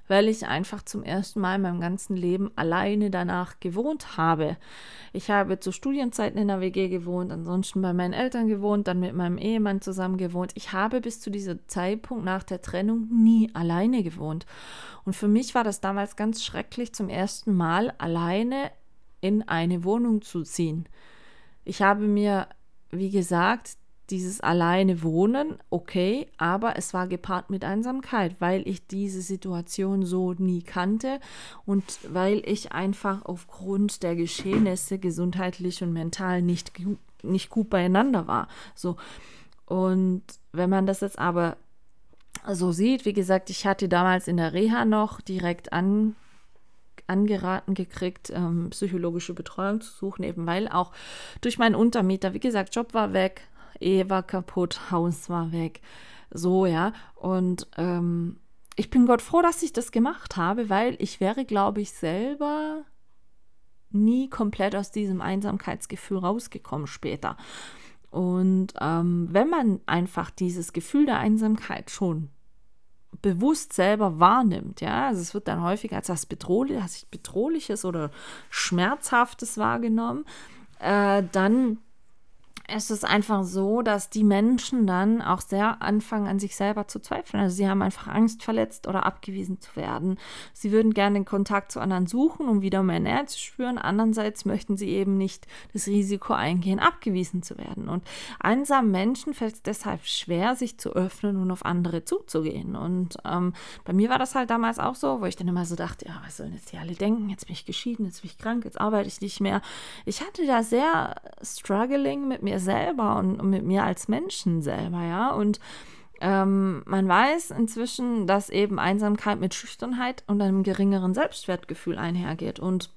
weil ich einfach zum ersten Mal in meinem ganzen Leben alleine danach gewohnt habe. Ich habe zu Studienzeiten in der WG gewohnt, ansonsten bei meinen Eltern gewohnt, dann mit meinem Ehemann zusammen gewohnt. Ich habe bis zu diesem Zeitpunkt nach der Trennung nie alleine gewohnt. Und für mich war das damals ganz schrecklich, zum ersten Mal alleine in eine Wohnung zu ziehen. Ich habe mir, wie gesagt, dieses alleine Wohnen, okay, aber es war gepaart mit Einsamkeit, weil ich diese Situation so nie kannte und weil ich einfach aufgrund der Geschehnisse gesundheitlich und mental nicht, nicht gut beieinander war. So. Und wenn man das jetzt aber so sieht, wie gesagt, ich hatte damals in der Reha noch direkt an, angeraten gekriegt, ähm, psychologische Betreuung zu suchen, eben weil auch durch meinen Untermieter, wie gesagt, Job war weg, Ehe war kaputt, Haus war weg. So, ja. Und ähm, ich bin Gott froh, dass ich das gemacht habe, weil ich wäre, glaube ich, selber nie komplett aus diesem Einsamkeitsgefühl rausgekommen später. Und ähm, wenn man einfach dieses Gefühl der Einsamkeit schon bewusst selber wahrnimmt, ja, also es wird dann häufig als was Bedrohliches, Bedrohliches oder Schmerzhaftes wahrgenommen, äh, dann es ist einfach so, dass die Menschen dann auch sehr anfangen, an sich selber zu zweifeln. Also sie haben einfach Angst, verletzt oder abgewiesen zu werden. Sie würden gerne den Kontakt zu anderen suchen, um wieder mehr Nähe zu spüren. Andererseits möchten sie eben nicht das Risiko eingehen, abgewiesen zu werden. Und einsamen Menschen fällt es deshalb schwer, sich zu öffnen und auf andere zuzugehen. Und ähm, bei mir war das halt damals auch so, wo ich dann immer so dachte, ja, was sollen jetzt hier alle denken? Jetzt bin ich geschieden, jetzt bin ich krank, jetzt arbeite ich nicht mehr. Ich hatte da sehr struggling mit mir selber und, mit mir als Menschen selber, ja. Und ähm, man weiß inzwischen, dass eben Einsamkeit mit Schüchternheit und einem geringeren Selbstwertgefühl einhergeht. Und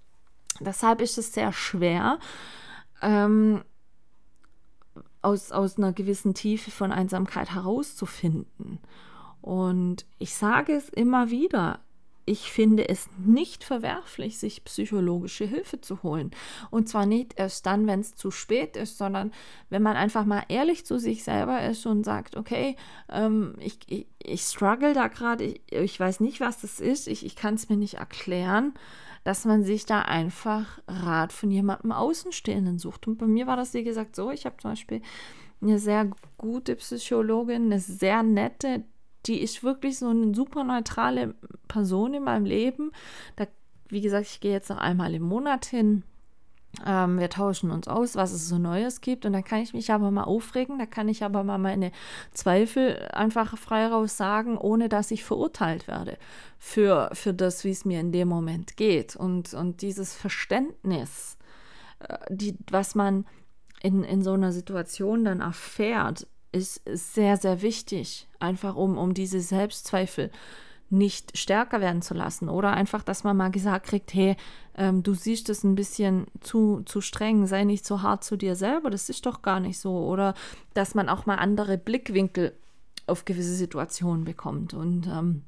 deshalb ist es sehr schwer, ähm, aus, aus einer gewissen Tiefe von Einsamkeit herauszufinden. Und ich sage es immer wieder, ich finde es nicht verwerflich, sich psychologische Hilfe zu holen. Und zwar nicht erst dann, wenn es zu spät ist, sondern wenn man einfach mal ehrlich zu sich selber ist und sagt, okay, ähm, ich, ich, ich struggle da gerade, ich, ich weiß nicht, was das ist, ich, ich kann es mir nicht erklären, dass man sich da einfach Rat von jemandem Außenstehenden sucht. Und bei mir war das, wie gesagt, so, ich habe zum Beispiel eine sehr gute Psychologin, eine sehr nette, die ist wirklich so eine super neutrale Person in meinem Leben. Da, wie gesagt, ich gehe jetzt noch einmal im Monat hin. Ähm, wir tauschen uns aus, was es so Neues gibt. Und da kann ich mich aber mal aufregen. Da kann ich aber mal meine Zweifel einfach frei raus sagen, ohne dass ich verurteilt werde für, für das, wie es mir in dem Moment geht. Und, und dieses Verständnis, äh, die, was man in, in so einer Situation dann erfährt, ist sehr, sehr wichtig, einfach um, um diese Selbstzweifel nicht stärker werden zu lassen. Oder einfach, dass man mal gesagt kriegt, hey, ähm, du siehst es ein bisschen zu, zu streng, sei nicht so hart zu dir selber, das ist doch gar nicht so. Oder dass man auch mal andere Blickwinkel auf gewisse Situationen bekommt. Und ähm,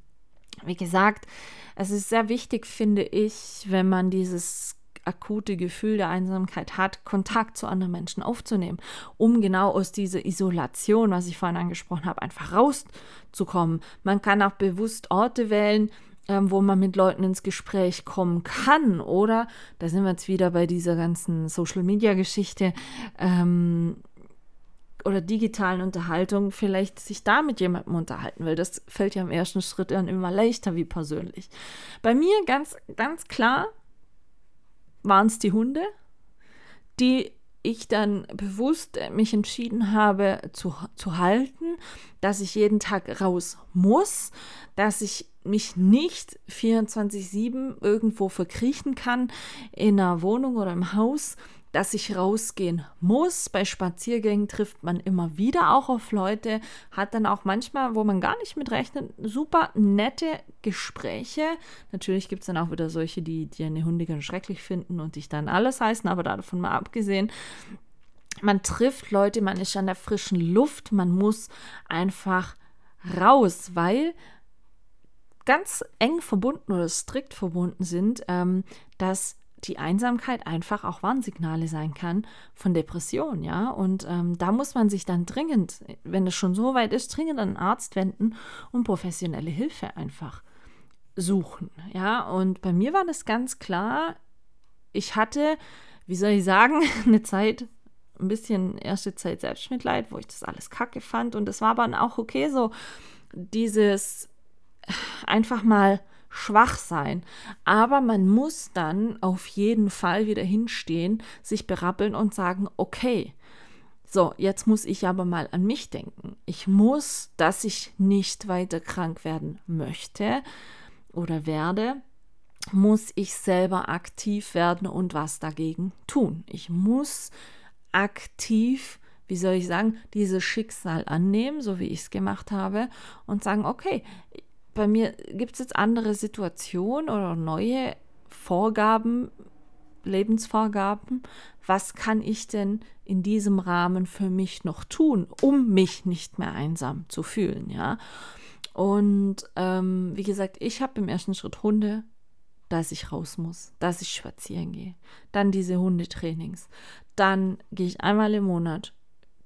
wie gesagt, es ist sehr wichtig, finde ich, wenn man dieses akute Gefühl der Einsamkeit hat, Kontakt zu anderen Menschen aufzunehmen, um genau aus dieser Isolation, was ich vorhin angesprochen habe, einfach rauszukommen. Man kann auch bewusst Orte wählen, ähm, wo man mit Leuten ins Gespräch kommen kann. Oder, da sind wir jetzt wieder bei dieser ganzen Social-Media-Geschichte, ähm, oder digitalen Unterhaltung vielleicht sich da mit jemandem unterhalten will. Das fällt ja im ersten Schritt dann immer leichter wie persönlich. Bei mir ganz, ganz klar waren es die Hunde, die ich dann bewusst mich entschieden habe zu, zu halten, dass ich jeden Tag raus muss, dass ich mich nicht 24-7 irgendwo verkriechen kann in einer Wohnung oder im Haus, dass ich rausgehen muss. Bei Spaziergängen trifft man immer wieder auch auf Leute, hat dann auch manchmal, wo man gar nicht mit rechnet, super nette Gespräche. Natürlich gibt es dann auch wieder solche, die, die eine Hunde ganz schrecklich finden und dich dann alles heißen, aber davon mal abgesehen. Man trifft Leute, man ist an der frischen Luft, man muss einfach raus, weil ganz eng verbunden oder strikt verbunden sind, ähm, dass die Einsamkeit einfach auch Warnsignale sein kann von Depression, ja. Und ähm, da muss man sich dann dringend, wenn es schon so weit ist, dringend an einen Arzt wenden und professionelle Hilfe einfach suchen, ja. Und bei mir war das ganz klar, ich hatte, wie soll ich sagen, eine Zeit, ein bisschen erste Zeit Selbstmitleid, wo ich das alles kacke fand. Und es war aber auch okay, so dieses einfach mal schwach sein. Aber man muss dann auf jeden Fall wieder hinstehen, sich berappeln und sagen, okay, so, jetzt muss ich aber mal an mich denken. Ich muss, dass ich nicht weiter krank werden möchte oder werde, muss ich selber aktiv werden und was dagegen tun. Ich muss aktiv, wie soll ich sagen, dieses Schicksal annehmen, so wie ich es gemacht habe, und sagen, okay, bei mir gibt es jetzt andere Situationen oder neue Vorgaben, Lebensvorgaben. Was kann ich denn in diesem Rahmen für mich noch tun, um mich nicht mehr einsam zu fühlen, ja? Und ähm, wie gesagt, ich habe im ersten Schritt Hunde, dass ich raus muss, dass ich spazieren gehe. Dann diese Hundetrainings. Dann gehe ich einmal im Monat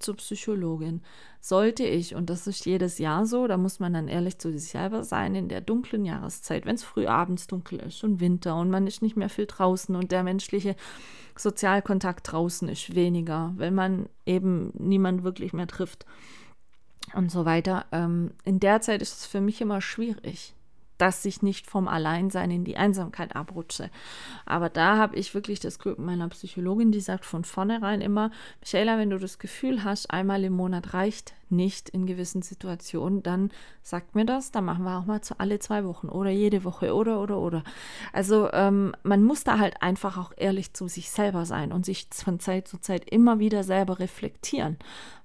zur Psychologin. Sollte ich, und das ist jedes Jahr so, da muss man dann ehrlich zu sich selber sein, in der dunklen Jahreszeit, wenn es früh abends dunkel ist und Winter und man ist nicht mehr viel draußen und der menschliche Sozialkontakt draußen ist weniger, wenn man eben niemand wirklich mehr trifft und so weiter. Ähm, in der Zeit ist es für mich immer schwierig dass ich nicht vom Alleinsein in die Einsamkeit abrutsche. Aber da habe ich wirklich das Glück meiner Psychologin, die sagt von vornherein immer, Michaela, wenn du das Gefühl hast, einmal im Monat reicht nicht in gewissen Situationen, dann sagt mir das, dann machen wir auch mal zu alle zwei Wochen oder jede Woche oder oder oder. Also ähm, man muss da halt einfach auch ehrlich zu sich selber sein und sich von Zeit zu Zeit immer wieder selber reflektieren.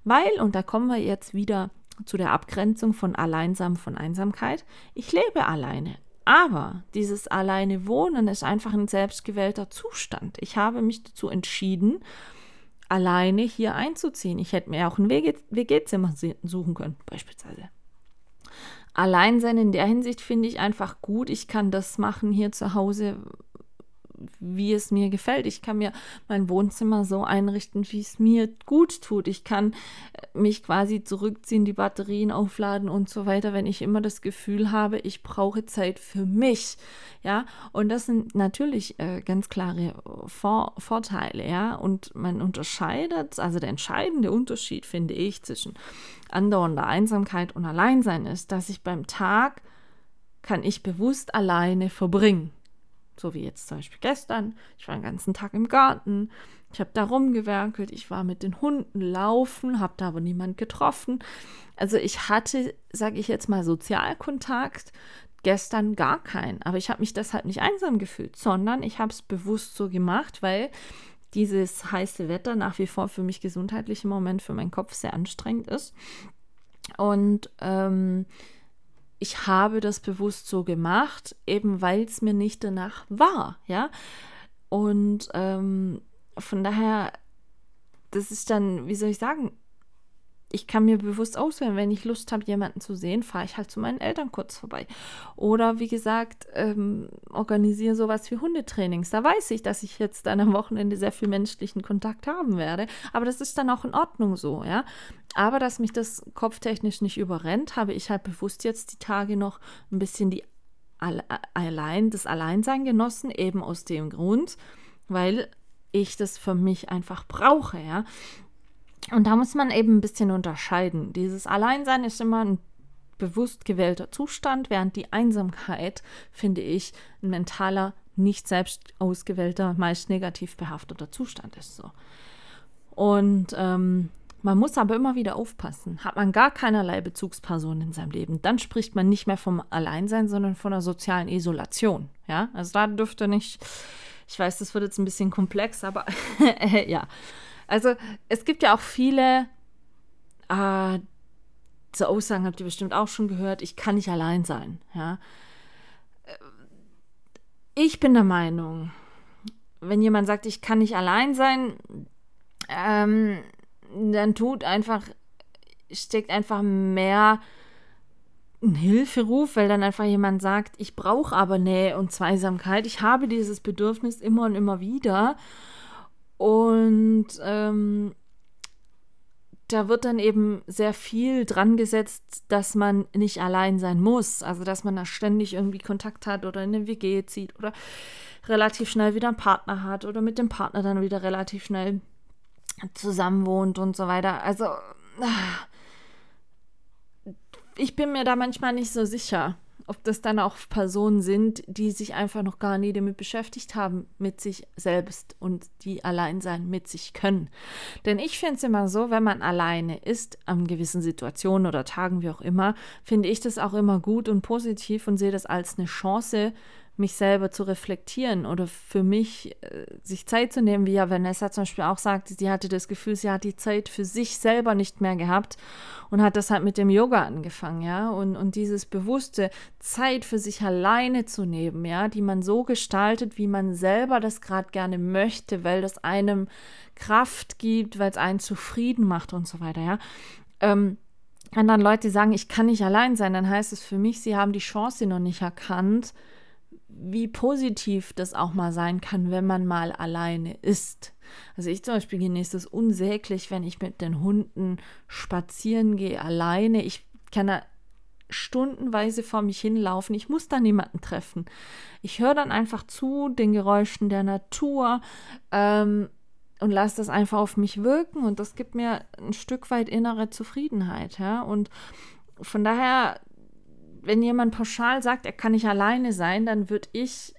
Weil, und da kommen wir jetzt wieder zu der Abgrenzung von Alleinsam von Einsamkeit. Ich lebe alleine. Aber dieses alleine Wohnen ist einfach ein selbstgewählter Zustand. Ich habe mich dazu entschieden, alleine hier einzuziehen. Ich hätte mir auch ein WG-Zimmer suchen können, beispielsweise. Alleinsein in der Hinsicht finde ich einfach gut. Ich kann das machen hier zu Hause, wie es mir gefällt. Ich kann mir mein Wohnzimmer so einrichten, wie es mir gut tut. Ich kann äh, mich quasi zurückziehen, die Batterien aufladen und so weiter, wenn ich immer das Gefühl habe, ich brauche Zeit für mich. Ja, und das sind natürlich äh, ganz klare Vor Vorteile. Ja, und man unterscheidet, also der entscheidende Unterschied, finde ich, zwischen andauernder Einsamkeit und Alleinsein ist, dass ich beim Tag kann ich bewusst alleine verbringen. So wie jetzt zum Beispiel gestern. Ich war den ganzen Tag im Garten. Ich habe da rumgewerkelt. Ich war mit den Hunden laufen, habe da aber niemand getroffen. Also ich hatte, sage ich jetzt mal, Sozialkontakt. Gestern gar keinen. Aber ich habe mich deshalb nicht einsam gefühlt, sondern ich habe es bewusst so gemacht, weil dieses heiße Wetter nach wie vor für mich gesundheitlich im Moment für meinen Kopf sehr anstrengend ist. Und ähm, ich habe das bewusst so gemacht, eben weil es mir nicht danach war, ja. Und ähm, von daher, das ist dann, wie soll ich sagen, ich kann mir bewusst auswählen, wenn ich Lust habe, jemanden zu sehen, fahre ich halt zu meinen Eltern kurz vorbei. Oder wie gesagt, ähm, organisiere sowas wie Hundetrainings. Da weiß ich, dass ich jetzt dann am Wochenende sehr viel menschlichen Kontakt haben werde. Aber das ist dann auch in Ordnung so, ja. Aber dass mich das kopftechnisch nicht überrennt, habe ich halt bewusst jetzt die Tage noch ein bisschen die allein, das Alleinsein genossen, eben aus dem Grund, weil ich das für mich einfach brauche, ja. Und da muss man eben ein bisschen unterscheiden. Dieses Alleinsein ist immer ein bewusst gewählter Zustand, während die Einsamkeit, finde ich, ein mentaler, nicht selbst ausgewählter, meist negativ behafteter Zustand ist. So. Und ähm, man muss aber immer wieder aufpassen. Hat man gar keinerlei Bezugsperson in seinem Leben, dann spricht man nicht mehr vom Alleinsein, sondern von einer sozialen Isolation. Ja, also da dürfte nicht, ich weiß, das wird jetzt ein bisschen komplex, aber ja. Also es gibt ja auch viele, äh, so Aussagen habt ihr bestimmt auch schon gehört, ich kann nicht allein sein. Ja. Ich bin der Meinung, wenn jemand sagt, ich kann nicht allein sein, ähm, dann tut einfach, steckt einfach mehr ein Hilferuf, weil dann einfach jemand sagt, ich brauche aber Nähe und Zweisamkeit, ich habe dieses Bedürfnis immer und immer wieder. Und ähm, da wird dann eben sehr viel dran gesetzt, dass man nicht allein sein muss. Also, dass man da ständig irgendwie Kontakt hat oder in eine WG zieht oder relativ schnell wieder einen Partner hat oder mit dem Partner dann wieder relativ schnell zusammen wohnt und so weiter. Also, ich bin mir da manchmal nicht so sicher, ob das dann auch Personen sind, die sich einfach noch gar nie damit beschäftigt haben, mit sich selbst und die allein sein mit sich können. Denn ich finde es immer so, wenn man alleine ist, an gewissen Situationen oder Tagen, wie auch immer, finde ich das auch immer gut und positiv und sehe das als eine Chance, mich selber zu reflektieren oder für mich äh, sich Zeit zu nehmen, wie ja Vanessa zum Beispiel auch sagte, sie hatte das Gefühl, sie hat die Zeit für sich selber nicht mehr gehabt und hat das halt mit dem Yoga angefangen, ja, und, und dieses bewusste Zeit für sich alleine zu nehmen, ja, die man so gestaltet, wie man selber das gerade gerne möchte, weil das einem Kraft gibt, weil es einen zufrieden macht und so weiter, ja. Ähm, wenn dann Leute sagen, ich kann nicht allein sein, dann heißt es für mich, sie haben die Chance noch nicht erkannt, wie positiv das auch mal sein kann, wenn man mal alleine ist. Also ich zum Beispiel genieße es unsäglich, wenn ich mit den Hunden spazieren gehe, alleine. Ich kann da stundenweise vor mich hinlaufen. Ich muss da niemanden treffen. Ich höre dann einfach zu den Geräuschen der Natur ähm, und lasse das einfach auf mich wirken und das gibt mir ein Stück weit innere Zufriedenheit. Ja? Und von daher wenn jemand pauschal sagt, er kann nicht alleine sein, dann würde ich,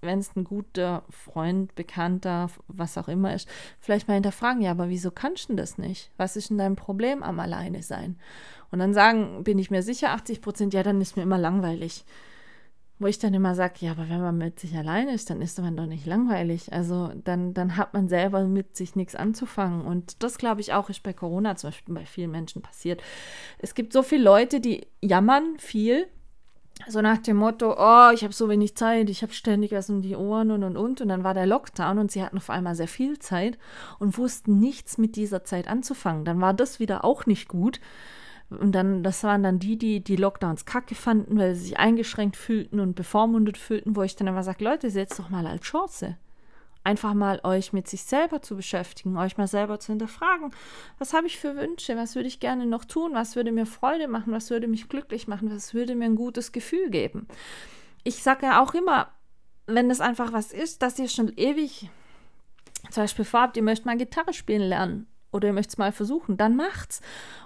wenn es ein guter Freund, Bekannter, was auch immer ist, vielleicht mal hinterfragen, ja, aber wieso kannst du das nicht? Was ist denn dein Problem am Alleine sein? Und dann sagen, bin ich mir sicher, 80 Prozent, ja, dann ist mir immer langweilig. Wo ich dann immer sage, ja, aber wenn man mit sich allein ist, dann ist man doch nicht langweilig. Also dann, dann hat man selber mit sich nichts anzufangen. Und das, glaube ich, auch ist bei Corona zum Beispiel bei vielen Menschen passiert. Es gibt so viele Leute, die jammern viel. So nach dem Motto, oh, ich habe so wenig Zeit, ich habe ständig was um die Ohren und und und. Und dann war der Lockdown und sie hatten auf einmal sehr viel Zeit und wussten nichts mit dieser Zeit anzufangen. Dann war das wieder auch nicht gut. Und dann, das waren dann die, die die Lockdowns kacke fanden, weil sie sich eingeschränkt fühlten und bevormundet fühlten, wo ich dann immer sage, Leute, setzt doch mal als Chance. Einfach mal euch mit sich selber zu beschäftigen, euch mal selber zu hinterfragen. Was habe ich für Wünsche? Was würde ich gerne noch tun? Was würde mir Freude machen? Was würde mich glücklich machen? Was würde mir ein gutes Gefühl geben? Ich sage ja auch immer, wenn es einfach was ist, dass ihr schon ewig zum Beispiel vorhabt, ihr möchtet mal Gitarre spielen lernen oder ihr möchtet es mal versuchen, dann macht's.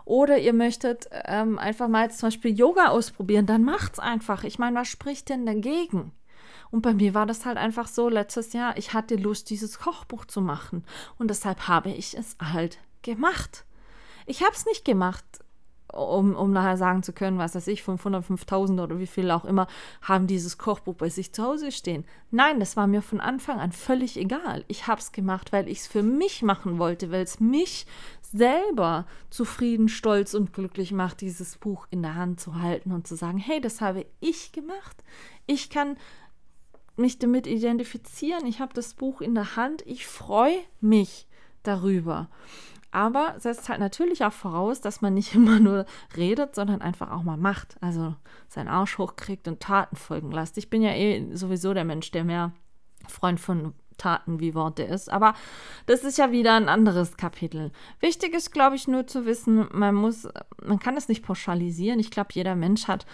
Oder ihr möchtet ähm, einfach mal zum Beispiel Yoga ausprobieren, dann macht's einfach. Ich meine, was spricht denn dagegen? Und bei mir war das halt einfach so letztes Jahr, ich hatte Lust, dieses Kochbuch zu machen. Und deshalb habe ich es halt gemacht. Ich habe es nicht gemacht, um, um nachher sagen zu können, was weiß ich, 500, 5000 oder wie viel auch immer, haben dieses Kochbuch bei sich zu Hause stehen. Nein, das war mir von Anfang an völlig egal. Ich habe es gemacht, weil ich es für mich machen wollte, weil es mich selber zufrieden, stolz und glücklich macht, dieses Buch in der Hand zu halten und zu sagen, hey, das habe ich gemacht. Ich kann mich damit identifizieren. Ich habe das Buch in der Hand. Ich freue mich darüber. Aber setzt halt natürlich auch voraus, dass man nicht immer nur redet, sondern einfach auch mal macht. Also seinen Arsch hochkriegt und Taten folgen lässt. Ich bin ja eh sowieso der Mensch, der mehr Freund von Taten wie Worte ist. Aber das ist ja wieder ein anderes Kapitel. Wichtig ist, glaube ich, nur zu wissen, man muss, man kann es nicht pauschalisieren. Ich glaube, jeder Mensch hat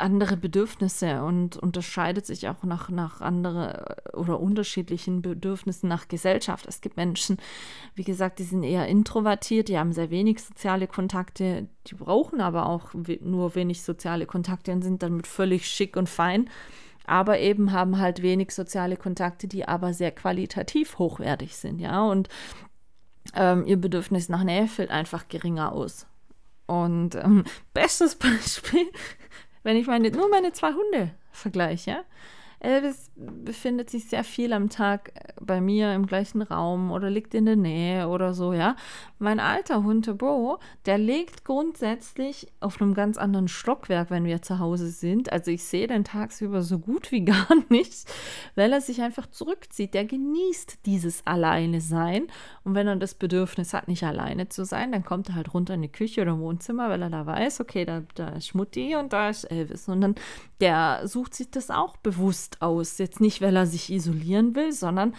andere Bedürfnisse und unterscheidet sich auch nach, nach andere oder unterschiedlichen Bedürfnissen nach Gesellschaft. Es gibt Menschen, wie gesagt, die sind eher introvertiert, die haben sehr wenig soziale Kontakte, die brauchen aber auch nur wenig soziale Kontakte und sind damit völlig schick und fein, aber eben haben halt wenig soziale Kontakte, die aber sehr qualitativ hochwertig sind, ja, und ähm, ihr Bedürfnis nach Nähe fällt einfach geringer aus. Und ähm, bestes Beispiel wenn ich meine, nur meine zwei Hunde vergleiche, Elvis befindet sich sehr viel am Tag äh, bei mir im gleichen Raum oder liegt in der Nähe oder so, ja. Mein alter Hund Bro, der liegt grundsätzlich auf einem ganz anderen Stockwerk, wenn wir zu Hause sind. Also ich sehe den tagsüber so gut wie gar nicht, weil er sich einfach zurückzieht. Der genießt dieses Alleine sein. Und wenn er das Bedürfnis hat, nicht alleine zu sein, dann kommt er halt runter in die Küche oder Wohnzimmer, weil er da weiß, okay, da, da ist Mutti und da ist Elvis. Und dann der sucht sich das auch bewusst aus. Jetzt nicht, weil er sich isolieren will, sondern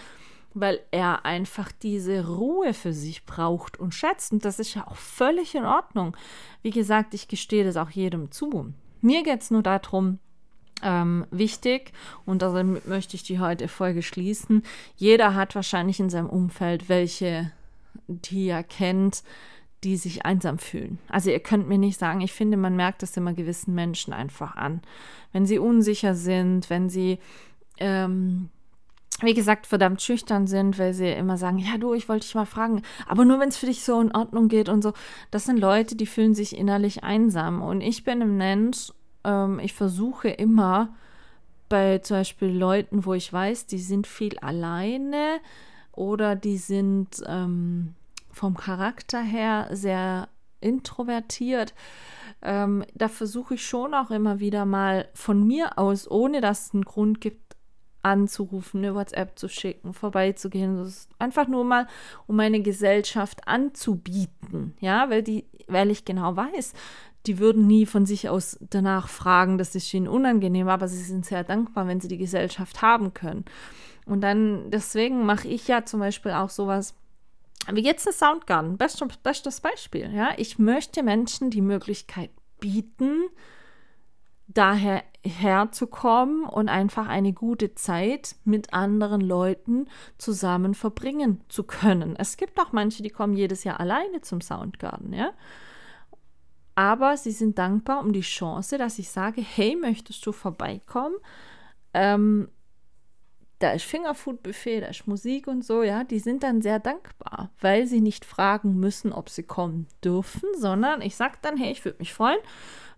weil er einfach diese Ruhe für sich braucht und schätzt. Und das ist ja auch völlig in Ordnung. Wie gesagt, ich gestehe das auch jedem zu. Mir geht es nur darum, ähm, wichtig, und damit möchte ich die heutige Folge schließen. Jeder hat wahrscheinlich in seinem Umfeld welche, die er kennt, die sich einsam fühlen. Also ihr könnt mir nicht sagen, ich finde, man merkt es immer gewissen Menschen einfach an. Wenn sie unsicher sind, wenn sie, ähm, wie gesagt, verdammt schüchtern sind, weil sie immer sagen, ja du, ich wollte dich mal fragen, aber nur wenn es für dich so in Ordnung geht und so. Das sind Leute, die fühlen sich innerlich einsam. Und ich bin ein Mensch, ähm, ich versuche immer bei zum Beispiel Leuten, wo ich weiß, die sind viel alleine oder die sind... Ähm, vom Charakter her sehr introvertiert. Ähm, da versuche ich schon auch immer wieder mal von mir aus, ohne dass es einen Grund gibt, anzurufen, eine WhatsApp zu schicken, vorbeizugehen. Das ist einfach nur mal, um meine Gesellschaft anzubieten. Ja, weil die, weil ich genau weiß, die würden nie von sich aus danach fragen, das ist ihnen unangenehm, aber sie sind sehr dankbar, wenn sie die Gesellschaft haben können. Und dann, deswegen mache ich ja zum Beispiel auch sowas wie jetzt eine Soundgarden, bestes, bestes Beispiel. Ja? Ich möchte Menschen die Möglichkeit bieten, daher herzukommen und einfach eine gute Zeit mit anderen Leuten zusammen verbringen zu können. Es gibt auch manche, die kommen jedes Jahr alleine zum Soundgarden, ja. Aber sie sind dankbar um die Chance, dass ich sage, hey, möchtest du vorbeikommen? Ähm, da ist Fingerfood-Buffet, da ist Musik und so, ja, die sind dann sehr dankbar, weil sie nicht fragen müssen, ob sie kommen dürfen, sondern ich sage dann, hey, ich würde mich freuen,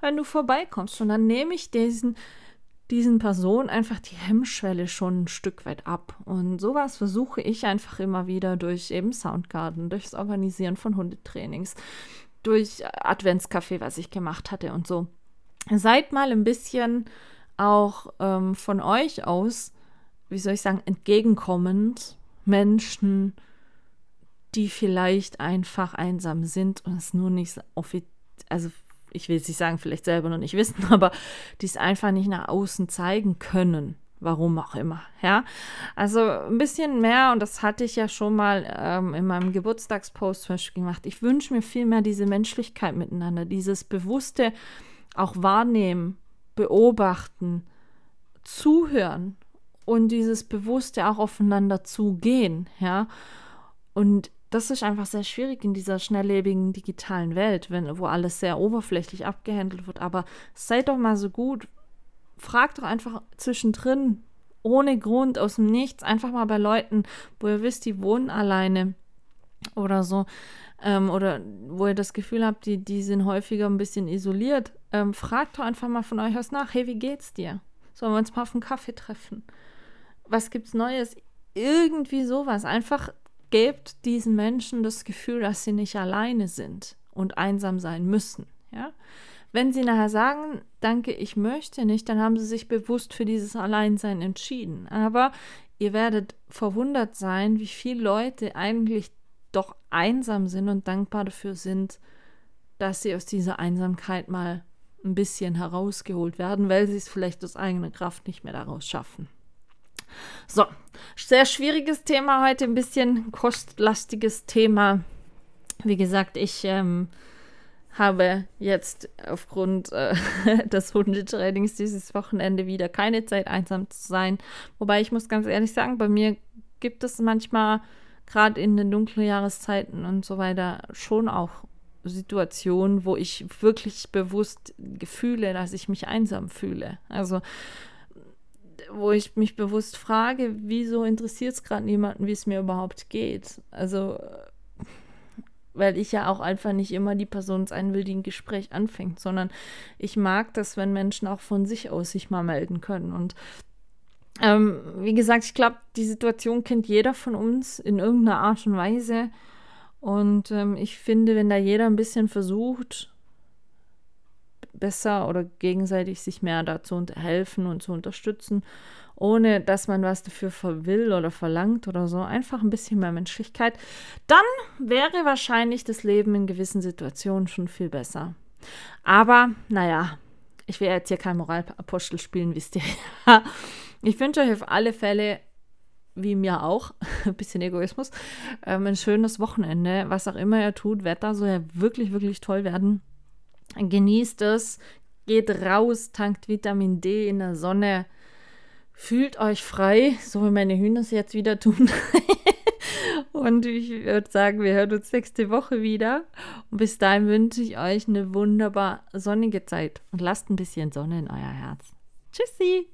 wenn du vorbeikommst. Und dann nehme ich diesen, diesen Personen einfach die Hemmschwelle schon ein Stück weit ab. Und sowas versuche ich einfach immer wieder durch eben Soundgarden, durchs Organisieren von Hundetrainings, durch Adventscafé, was ich gemacht hatte und so. Seid mal ein bisschen auch ähm, von euch aus wie soll ich sagen, entgegenkommend Menschen, die vielleicht einfach einsam sind und es nur nicht offiziell, also ich will es nicht sagen, vielleicht selber noch nicht wissen, aber die es einfach nicht nach außen zeigen können. Warum auch immer, ja. Also ein bisschen mehr, und das hatte ich ja schon mal ähm, in meinem Geburtstagspost zum Beispiel gemacht. Ich wünsche mir viel mehr diese Menschlichkeit miteinander, dieses bewusste auch wahrnehmen, beobachten, zuhören und dieses bewusste auch aufeinander zugehen, ja. Und das ist einfach sehr schwierig in dieser schnelllebigen digitalen Welt, wenn, wo alles sehr oberflächlich abgehandelt wird. Aber seid doch mal so gut, fragt doch einfach zwischendrin, ohne Grund, aus dem Nichts, einfach mal bei Leuten, wo ihr wisst, die wohnen alleine oder so, ähm, oder wo ihr das Gefühl habt, die, die sind häufiger ein bisschen isoliert. Ähm, fragt doch einfach mal von euch aus nach, hey, wie geht's dir? Sollen wir uns mal auf einen Kaffee treffen? Was gibt's Neues? Irgendwie sowas. Einfach gebt diesen Menschen das Gefühl, dass sie nicht alleine sind und einsam sein müssen. Ja? Wenn sie nachher sagen, danke, ich möchte nicht, dann haben sie sich bewusst für dieses Alleinsein entschieden. Aber ihr werdet verwundert sein, wie viele Leute eigentlich doch einsam sind und dankbar dafür sind, dass sie aus dieser Einsamkeit mal ein bisschen herausgeholt werden, weil sie es vielleicht aus eigener Kraft nicht mehr daraus schaffen. So, sehr schwieriges Thema heute, ein bisschen kostlastiges Thema. Wie gesagt, ich ähm, habe jetzt aufgrund äh, des Hundetrainings dieses Wochenende wieder keine Zeit, einsam zu sein. Wobei ich muss ganz ehrlich sagen, bei mir gibt es manchmal, gerade in den dunklen Jahreszeiten und so weiter, schon auch Situationen, wo ich wirklich bewusst fühle, dass ich mich einsam fühle. Also wo ich mich bewusst frage, wieso interessiert es gerade niemanden, wie es mir überhaupt geht. Also weil ich ja auch einfach nicht immer die Person sein will, die ein Gespräch anfängt, sondern ich mag das, wenn Menschen auch von sich aus sich mal melden können. Und ähm, wie gesagt, ich glaube, die Situation kennt jeder von uns in irgendeiner Art und Weise. Und ähm, ich finde, wenn da jeder ein bisschen versucht, besser oder gegenseitig sich mehr dazu helfen und zu unterstützen ohne dass man was dafür will oder verlangt oder so, einfach ein bisschen mehr Menschlichkeit, dann wäre wahrscheinlich das Leben in gewissen Situationen schon viel besser. Aber naja, ich will jetzt hier kein Moralapostel spielen, wisst ihr. ich wünsche euch auf alle Fälle, wie mir auch, ein bisschen Egoismus, ähm, ein schönes Wochenende. Was auch immer ihr tut, Wetter soll ja wirklich, wirklich toll werden. Genießt es, geht raus, tankt Vitamin D in der Sonne Fühlt euch frei, so wie meine Hühner es jetzt wieder tun. Und ich würde sagen, wir hören uns nächste Woche wieder. Und bis dahin wünsche ich euch eine wunderbar sonnige Zeit und lasst ein bisschen Sonne in euer Herz. Tschüssi!